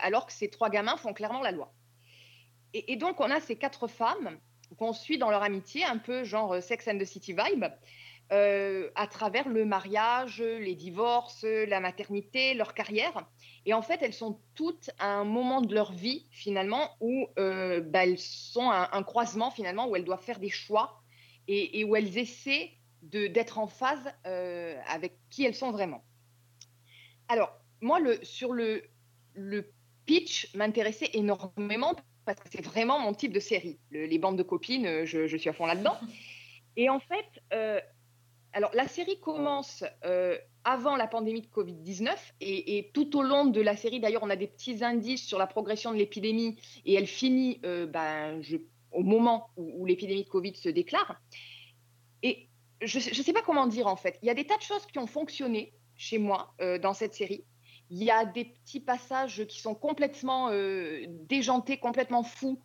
S3: alors que ces trois gamins font clairement la loi. Et, et donc on a ces quatre femmes qu'on suit dans leur amitié, un peu genre Sex and the City vibe, euh, à travers le mariage, les divorces, la maternité, leur carrière. Et en fait, elles sont toutes à un moment de leur vie, finalement, où euh, bah, elles sont à un, croisement, finalement, où elles doivent faire des choix et, où elles essaient d'être en phase euh, avec qui elles sont vraiment. Alors, moi, le, sur le, le pitch m'intéressait énormément parce que c'est vraiment mon type de série. Le- les bandes de copines, je, suis à fond là-dedans. Et en fait, alors la série commence euh, avant la pandémie de Covid-19 et, tout au long de la série, d'ailleurs, on a des petits indices sur la progression de l'épidémie et elle finit euh, ben, au moment où, l'épidémie de Covid se déclare. Et je ne sais pas comment dire en fait. Il y a des tas de choses qui ont fonctionné chez moi euh, dans cette série. Il y a des petits passages qui sont complètement déjantés, complètement fous,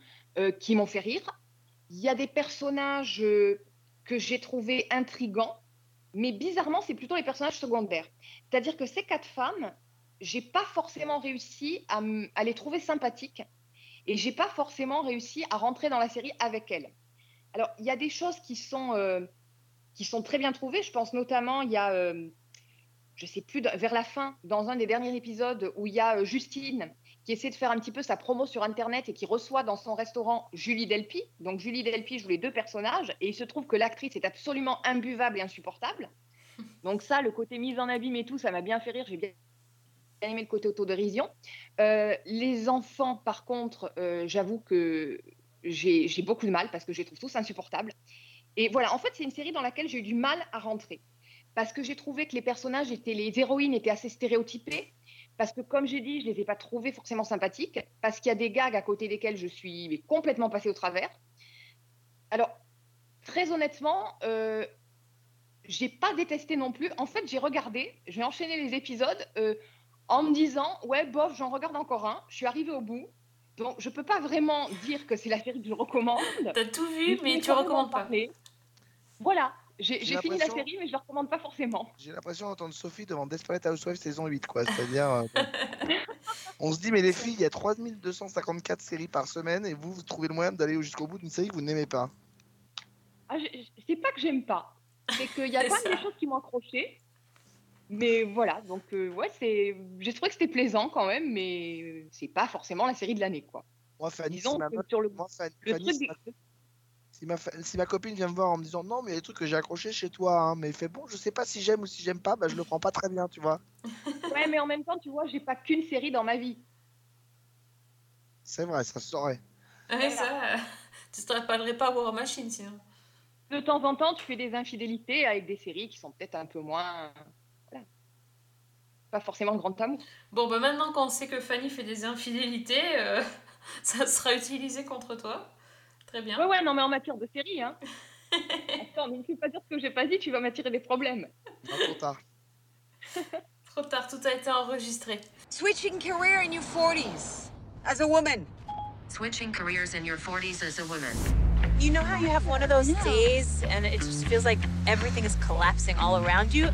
S3: qui m'ont fait rire. Il y a des personnages que j'ai trouvés intrigants, mais bizarrement, c'est plutôt les personnages secondaires. C'est-à-dire que ces quatre femmes, j'ai pas forcément réussi à, les trouver sympathiques et j'ai pas forcément réussi à rentrer dans la série avec elles. Alors, il y a des choses qui sont, euh, qui sont très bien trouvées. Je pense notamment, il y a, euh, je sais plus, vers la fin, dans un des derniers épisodes, où il y a euh, Justine qui essaie de faire un petit peu sa promo sur Internet et qui reçoit dans son restaurant Julie Delpy. Donc, Julie Delpy joue les deux personnages et il se trouve que l'actrice est absolument imbuvable et insupportable. Donc, ça, le côté mise en abîme et tout, ça m'a bien fait rire. J'ai bien aimé le côté autodérision. Euh, les enfants, par contre, euh, j'avoue que j'ai j'ai beaucoup de mal parce que je les trouve tous insupportables. Et voilà, en fait, c'est une série dans laquelle j'ai eu du mal à rentrer. Parce que j'ai trouvé que les personnages étaient, les héroïnes étaient assez stéréotypées. Parce que, comme j'ai dit, je ne les ai pas trouvées forcément sympathiques. Parce qu'il y a des gags à côté desquels je suis complètement passée au travers. Alors, très honnêtement, euh, j'ai pas détesté non plus. En fait, j'ai regardé, j'ai enchaîné les épisodes euh, en me disant ouais bof j'en regarde encore un, je suis arrivée au bout. Donc je peux pas vraiment dire que c'est la série que je recommande.
S1: T'as tout vu, mais
S3: vais
S1: tu recommandes pas.
S3: Voilà, j'ai fini la série mais je la recommande pas forcément.
S2: J'ai l'impression d'entendre Sophie devant Desperate Housewives saison 8, quoi. C'est-à-dire. euh, on se dit, mais les filles, il y a 3254 séries par semaine et vous, vous trouvez le moyen d'aller jusqu'au bout d'une série que vous n'aimez pas.
S3: Ah, c'est pas que j'aime pas, c'est qu'il y a
S1: ça.
S3: des choses qui m'ont accroché. Mais voilà, donc euh, ouais, c'est, j'ai trouvé que c'était plaisant quand même, mais c'est pas forcément la série de l'année, quoi.
S2: Moi, Fanny,
S3: Disons
S2: ma,
S3: sur le,
S2: moi, Fan-
S3: le
S2: Fanny,
S3: truc
S2: si ma- si ma, fa- si ma copine vient me voir en me disant non, mais il y a des trucs que j'ai accrochés chez toi, hein, mais il fait bon, je sais pas si j'aime ou si j'aime pas, bah je le prends pas très bien, tu vois.
S3: Ouais, mais en même temps, tu vois, j'ai pas qu'une série dans ma vie.
S2: C'est vrai, ça se saurait.
S1: Ouais, ça, euh, tu te rappellerais pas War Machine sinon.
S3: De temps en temps, tu fais des infidélités avec des séries qui sont peut-être un peu moins, voilà, pas forcément grand amour.
S1: Bon, bah maintenant qu'on sait que Fanny fait des infidélités, euh, ça sera utilisé contre toi. Très bien.
S3: Ouais, ouais, non, mais en matière de série, hein. Attends, ne me fais pas dire ce que j'ai pas dit, tu vas m'attirer des problèmes.
S2: Pas trop tard.
S1: Trop tard, tout a été enregistré.
S17: Switching career in your 40s as a woman.
S18: Switching careers in your 40s as a woman.
S19: You know how you have one of those days and it just feels like everything is collapsing all around you?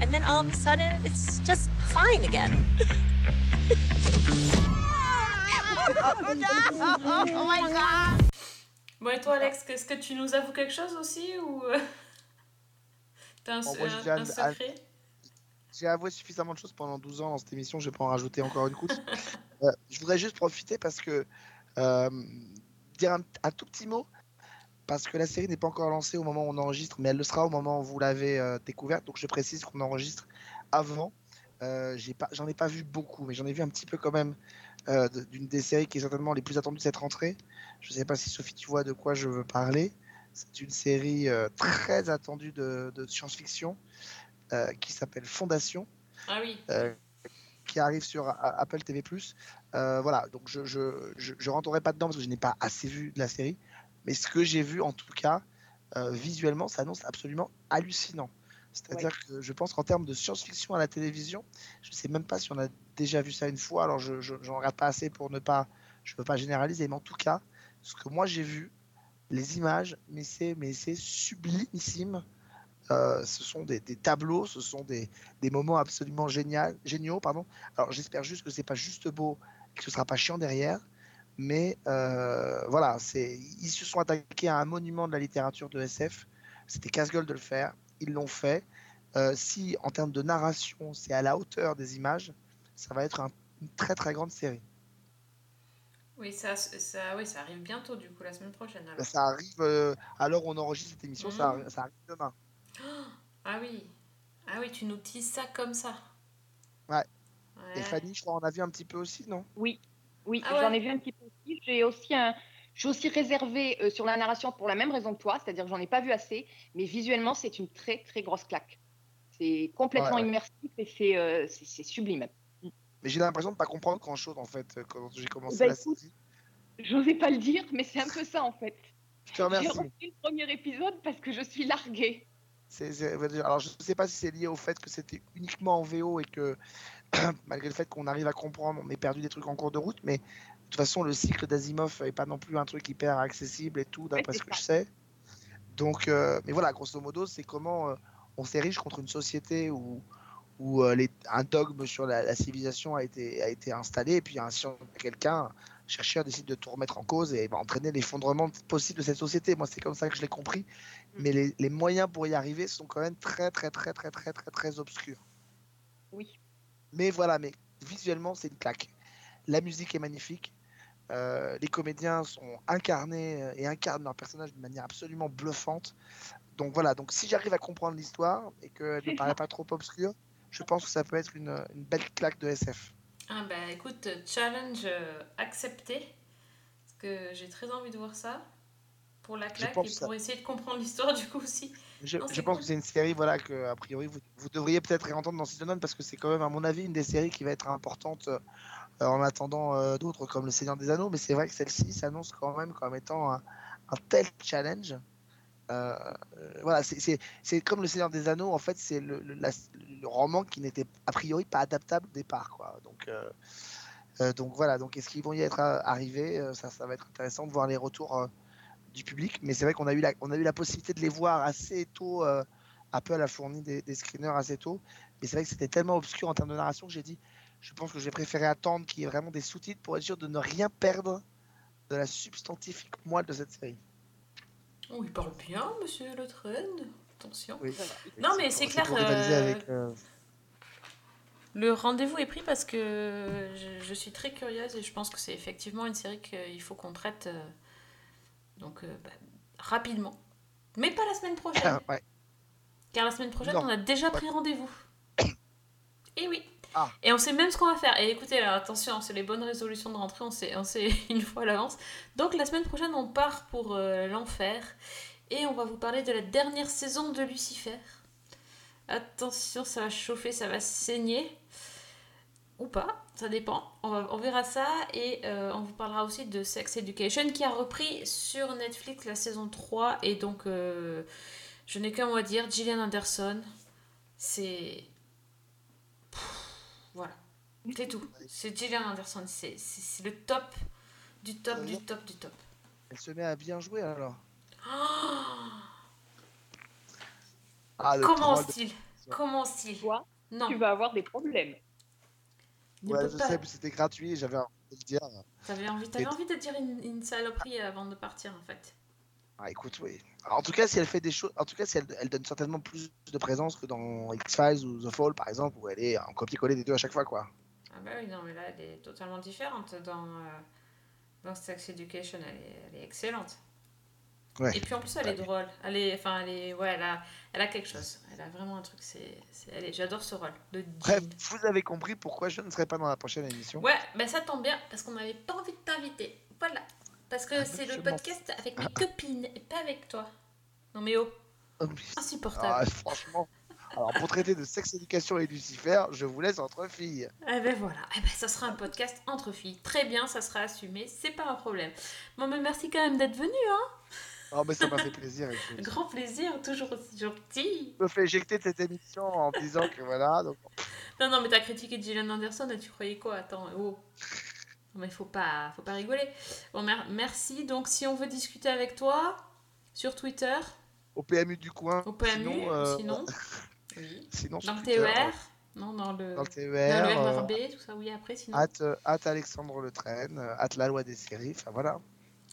S19: And then all of a sudden, it's just fine again.
S17: oh my god!
S1: Bon, et toi, Alex, est-ce que tu nous avoues quelque chose aussi ou. euh, T'as un,
S2: Bon, moi,
S1: un- secret?
S2: J'ai avoué suffisamment de choses pendant 12 ans dans cette émission, je vais pas en rajouter encore une couche. Euh, je voudrais juste profiter parce que euh, dire un, un tout petit mot parce que la série n'est pas encore lancée au moment où on enregistre, mais elle le sera au moment où vous l'avez euh, découverte. Donc je précise qu'on enregistre avant. Euh, j'en ai pas vu beaucoup, mais j'en ai vu un petit peu quand même euh, d'une des séries qui est certainement les plus attendues de cette rentrée. Je sais pas si Sophie, tu vois de quoi je veux parler. C'est une série euh, très attendue de, de science-fiction euh, qui s'appelle Fondation
S1: Ah oui.
S2: euh, qui arrive sur Apple TV+. Voilà, donc je je, je, je rentrerai pas dedans parce que je n'ai pas assez vu de la série, mais ce que j'ai vu en tout cas, visuellement, ça annonce absolument hallucinant. C'est-à-dire que je pense qu'en termes de science-fiction à la télévision, je sais même pas si on a déjà vu ça une fois, alors je j'en regarde pas assez pour ne pas, je veux pas généraliser, mais en tout cas, ce que moi j'ai vu, les images, mais c'est mais c'est sublimissime. Euh, ce sont des, tableaux, ce sont des, des moments absolument géniaux. Pardon. Alors j'espère juste que c'est pas juste beau que ce sera pas chiant derrière. Mais euh, voilà, c'est, ils se sont attaqués à un monument de la littérature de SF. C'était casse-gueule de le faire. Ils l'ont fait. Euh, si en termes de narration, c'est à la hauteur des images, ça va être un- une très très grande série.
S1: Oui ça, ça, oui, ça arrive bientôt, du coup, la semaine prochaine. alors.
S2: Ça arrive euh, l'heure où on enregistre cette émission, ça,
S1: Mhm.
S2: ça arrive demain.
S1: Ah oui. Ah oui, tu nous teases ça comme ça.
S2: Ouais. Et
S1: Ouais.
S2: Fanny, je crois, on a vu un petit peu aussi, non?
S3: Oui, oui,
S1: Ah
S3: j'en
S1: ouais.
S3: ai vu un petit peu aussi. J'ai aussi un, je suis aussi réservée euh, sur la narration pour la même raison que toi, c'est-à-dire que j'en ai pas vu assez, mais visuellement c'est une très très grosse claque. C'est complètement
S2: Ouais,
S3: immersif et c'est euh, sublime.
S2: Mais j'ai l'impression de pas comprendre grand chose en fait euh, quand j'ai commencé
S3: Bah,
S2: la série.
S3: J'osais pas le dire, mais c'est un peu ça en fait.
S2: Je te
S3: J'ai
S2: remercie.
S3: reçu le premier épisode parce que je suis larguée.
S2: C'est- alors je ne sais pas si c'est lié au fait que c'était uniquement en VO et que malgré le fait qu'on arrive à comprendre, on ait perdu des trucs en cours de route, mais de toute façon le cycle d'Asimov n'est pas non plus un truc hyper accessible et tout, d'après ce que je sais. Donc, euh, mais voilà, grosso modo, c'est comment euh, on s'érige contre une société où, où euh, les- un dogme sur la, la civilisation a été, a été installé, et puis un science- quelqu'un, chercheur, décide de tout remettre en cause et va entraîner l'effondrement possible de cette société. Moi, c'est comme ça que je l'ai compris. Mais les, les moyens pour y arriver sont quand même très, très, très, très, très, très, très obscurs.
S3: Oui.
S2: Mais voilà, mais visuellement, c'est une claque. La musique est magnifique. Euh, les comédiens sont incarnés euh, et incarnent leur personnage d'une manière absolument bluffante. Donc voilà, donc si j'arrive à comprendre l'histoire et qu'elle ne paraît pas trop obscure, je pense que ça peut être une, une belle claque de SF.
S1: Ah bah écoute, challenge euh, accepté. Parce que j'ai très envie de voir ça. Pour la claque et
S2: ça.
S1: pour essayer de comprendre l'histoire du coup aussi.
S2: Je,
S1: Non,
S2: je
S1: c'est
S2: pense
S1: cool.
S2: que c'est une série voilà, que, a priori, vous, vous devriez peut-être réentendre dans Season 1 parce que c'est quand même, à mon avis, une des séries qui va être importante euh, en attendant euh, d'autres comme Le Seigneur des Anneaux. Mais c'est vrai que celle-ci s'annonce quand même comme étant un, un tel challenge. Euh, voilà, c'est- comme Le Seigneur des Anneaux, en fait, c'est le, roman qui n'était a priori pas adaptable au départ. Quoi. Donc, euh, euh, donc voilà, donc est-ce qu'ils vont y être arrivés ça, ça va être intéressant de voir les retours du public. Mais c'est vrai qu'on a, eu la- on a eu la possibilité de les voir assez tôt. Apple a fourni des, des screeners assez tôt. Mais c'est vrai que c'était tellement obscur en termes de narration que j'ai dit je pense que j'ai préféré attendre qu'il y ait vraiment des sous-titres pour être sûr de ne rien perdre de la substantifique moelle de cette série.
S1: Oh, il parle bien, monsieur Le Train. Attention.
S2: Oui.
S1: Non, mais c'est clair. euh,
S2: avec, euh,
S1: Le rendez-vous est pris parce que je, je suis très curieuse et je pense que c'est effectivement une série qu'il faut qu'on traite euh, donc euh, bah, rapidement. Mais pas la semaine prochaine.
S2: ouais.
S1: Car la semaine prochaine,
S2: Non.
S1: on a déjà pris rendez-vous. Et oui.
S2: Ah.
S1: Et on sait même ce qu'on va faire. Et écoutez, alors, attention, c'est les bonnes résolutions de rentrée, on sait, on sait une fois à l'avance. Donc la semaine prochaine, on part pour euh, l'enfer. Et on va vous parler de la dernière saison de Lucifer. Attention, ça va chauffer, ça va saigner. Ou pas, ça dépend. On verra ça. Et euh, on vous parlera aussi de Sex Education qui a repris sur Netflix la saison 3. Et donc, euh, je n'ai qu'un mot à dire. Gillian Anderson, c'est... Voilà. C'est tout. C'est Gillian Anderson. C'est le top du top du top du top.
S2: Elle se met à bien jouer alors.
S1: Oh
S2: Ah,
S1: Comment
S2: de-
S1: style Comment style Non.
S3: Tu vas avoir des problèmes.
S2: Ouais, je
S1: pas.
S2: sais, mais c'était gratuit, j'avais envie de le dire.
S1: T'avais envie, envie de dire une, une saloperie avant de partir en fait.
S2: Ah, écoute, oui. Alors, en tout cas, si elle fait des choses, en tout cas, si elle, elle donne certainement plus de présence que dans X-Files ou The Fall, par exemple, où elle est en copier-coller des deux à chaque fois, quoi.
S1: Ah bah oui, non, mais là, elle est totalement différente dans, euh, dans Sex Education. Elle est, elle est excellente.
S2: Ouais.
S1: Et puis en plus, elle est drôle. Elle est, enfin, elle est, ouais, elle a, elle a quelque chose. Elle a vraiment un truc. C'est, c'est- elle est- j'adore ce rôle. De
S2: Bref, vous avez compris pourquoi je ne serai pas dans la prochaine émission.
S1: Ouais, bah ça tombe bien parce qu'on n'avait pas envie de t'inviter. Voilà. Parce que c'est le podcast avec mes copines et pas avec toi. Non mais oh, insupportable.
S2: Ah, franchement. Alors, pour traiter de sexe éducation et Lucifer, je vous laisse entre filles.
S1: Eh ben voilà, eh ben, ça sera un podcast entre filles. Très bien, ça sera assumé, c'est pas un problème. Bon, mais merci quand même d'être venu, hein.
S2: Oh, mais ça m'a fait plaisir.
S1: Grand plaisir, toujours aussi gentil.
S2: Je me fais éjecter de cette émission en disant que voilà. Donc...
S1: Non, non, mais t'as critiqué Gillian Anderson et tu croyais quoi? Attends, oh. Mais faut pas, faut pas rigoler. Bon, mer- merci. Donc, si on veut discuter avec toi sur Twitter,
S2: Au PMU du coin.
S1: au PMU,
S2: sinon, euh,
S1: sinon, oui.
S2: sinon sur
S1: dans le
S2: Twitter,
S1: TER, non, dans le,
S2: Dans le TER,
S1: dans le
S2: euh,
S1: tout ça, oui, après, sinon.
S2: Hâte, euh, hâte Alexandre Le Train, euh, hâte la loi des séries. Enfin voilà,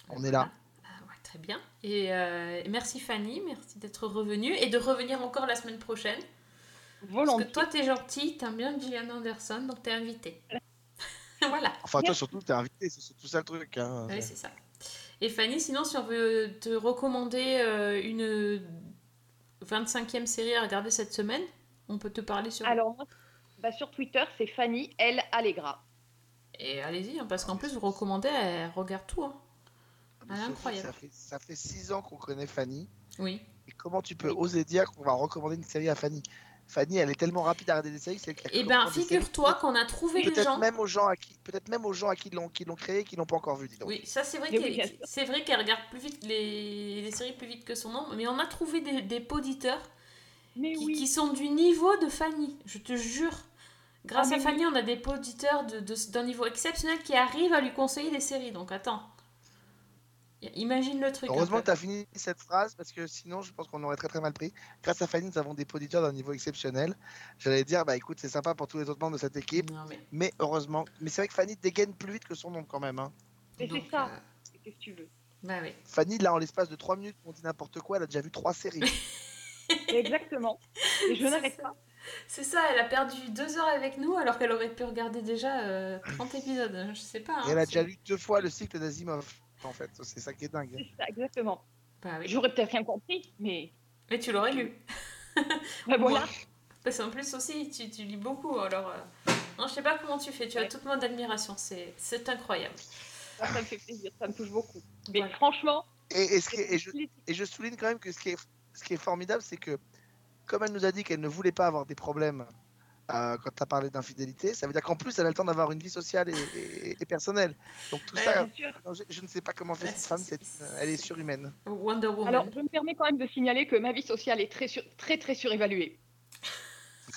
S2: on est là.
S1: Ouais, très bien. Et euh, merci Fanny, merci d'être revenue et de revenir encore la semaine prochaine. Parce que toi, t'es gentil, t'aimes bien Gillian Anderson, donc t'es invité. voilà.
S2: Enfin, toi surtout, t'es invité, c'est surtout ça le truc. Hein.
S1: Oui, c'est ça. Et Fanny, sinon, si on veut te recommander euh, une 25e série à regarder cette semaine, on peut te parler sur.
S3: Alors, moi, bah, sur Twitter, c'est Fanny L. Allegra.
S1: Et allez-y, hein, parce qu'en plus, vous recommandez, elle regarde tout. Hein. Elle est
S2: Sophie,
S1: incroyable.
S2: Ça fait, ça fait six ans qu'on connaît Fanny.
S1: Oui.
S2: Et comment tu peux oser dire qu'on va recommander une série à Fanny? Fanny, elle est tellement rapide à regarder des séries, c'est a
S1: Eh ben, figure-toi qu'on a trouvé des
S2: Peut-être
S1: gens.
S2: même aux gens à qui, peut-être même aux gens à qui l'ont, qui l'ont créé, qui l'ont pas encore vu, dis donc.
S1: Oui, ça c'est vrai qu'elle c'est vrai qu'elle regarde plus vite les... les séries plus vite que son nom, mais on a trouvé des, des poditeurs qui, qui sont du niveau de Fanny, je te jure. Grâce
S3: Ah,
S1: à Fanny, on a des poditeurs de- de- d'un niveau exceptionnel qui arrivent à lui conseiller des séries. Donc attends, imagine le truc.
S2: Heureusement que tu as fini cette phrase parce que sinon je pense qu'on aurait très très mal pris. Grâce à Fanny, nous avons des auditeurs d'un niveau exceptionnel. J'allais dire, bah écoute, c'est sympa pour tous les autres membres de cette équipe. mais... heureusement, mais c'est vrai que Fanny dégaine plus vite que son nom quand même. hein.
S3: Mais c'est ça. Qu'est-ce que tu veux?
S1: Bah oui.
S2: Fanny, là, en l'espace de 3 minutes, on dit n'importe quoi, elle a déjà vu trois séries.
S3: Exactement. Et je
S1: C'est
S3: n'arrête
S1: ça.
S3: pas.
S1: C'est ça, elle a perdu deux heures avec nous alors qu'elle aurait pu regarder déjà euh, 30 épisodes. Je sais pas.
S2: Et elle a
S1: hein,
S2: déjà lu deux fois le cycle d'Asimov, en fait. C'est ça qui est dingue.
S3: C'est ça, exactement.
S1: Bah oui.
S3: J'aurais peut-être rien compris, mais.
S1: Mais tu l'aurais lu.
S3: Bah voilà.
S1: Parce qu'en plus aussi, tu, tu lis beaucoup. Alors, euh, non, je sais pas comment tu fais. Tu as toute mon admiration. C'est, c'est incroyable.
S3: Ça, ça me fait plaisir, ça me touche beaucoup. Mais franchement,
S2: Et, et ce qui est- et je, et je souligne quand même que ce qui est, ce qui est formidable, c'est que comme elle nous a dit qu'elle ne voulait pas avoir des problèmes euh, quand tu as parlé d'infidélité, ça veut dire qu'en plus elle a le temps d'avoir une vie sociale et, et- et personnelle. Donc tout
S3: Ouais,
S2: ça, non, je, je ne sais pas comment fait cette femme, c'est- elle est surhumaine.
S1: Wonder Woman.
S3: alors je me permets quand même de signaler que ma vie sociale est très, sur- très, très surévaluée.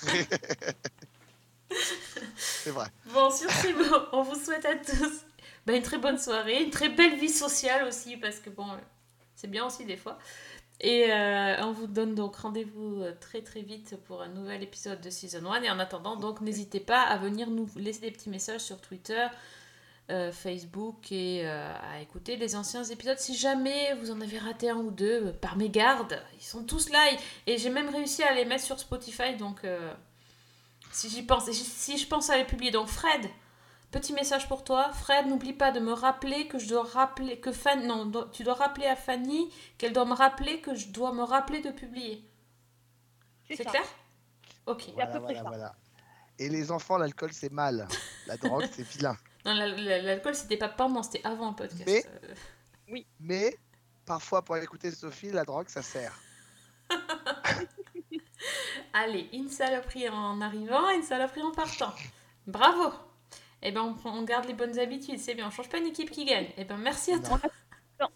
S2: C'est vrai.
S1: Bon, sur ces mots, on vous souhaite à tous bah, une très bonne soirée, une très belle vie sociale aussi, parce que bon, c'est bien aussi des fois. Et euh, on vous donne donc rendez-vous euh, très très vite pour un nouvel épisode de Season 1. Et en attendant, donc n'hésitez pas à venir nous laisser des petits messages sur Twitter, euh, Facebook et à écouter les anciens épisodes. Si jamais vous en avez raté un ou deux, par mégarde, ils sont tous là. Et, j'ai même réussi à les mettre sur Spotify. Donc si j'y pense, si je pense à les publier. Donc Fred, petit message pour toi. Fred, n'oublie pas de me rappeler que je dois rappeler que Fanny, non, do- tu dois rappeler à Fanny qu'elle doit me rappeler que je dois me rappeler de publier. C'est clair? Ok.
S2: Voilà, voilà, voilà. Et les enfants, l'alcool, c'est mal. La drogue, c'est vilain.
S1: Non, la- la- l'alcool c'était pas pendant, c'était avant le podcast.
S2: Mais-
S1: Euh,
S2: Mais parfois, pour écouter Sophie, la drogue, ça sert.
S1: Allez, une saloperie en arrivant, une saloperie en partant. Bravo Eh ben on, prend- on garde les bonnes habitudes, c'est bien, on change pas une équipe qui gagne. Eh ben merci à toi.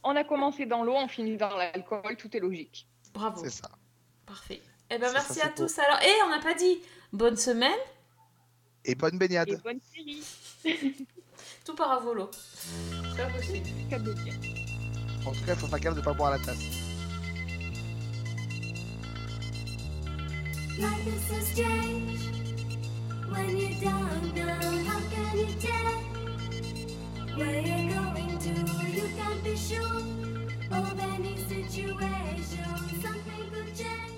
S3: On a commencé dans l'eau, on finit dans l'alcool, tout est logique.
S1: Bravo.
S2: C'est ça.
S1: Parfait. Eh ben merci
S2: ça,
S1: à tous alors. Et on n'a pas dit bonne semaine,
S2: Et bonne baignade.
S3: Et bonne série.
S1: tout par à volo. C'est possible.
S2: En tout cas, il faut faire gaffe de pas boire la tasse.
S20: Life is so strange when you don't know how can you tell where you're going to. You can't be sure of any situation. Sometimes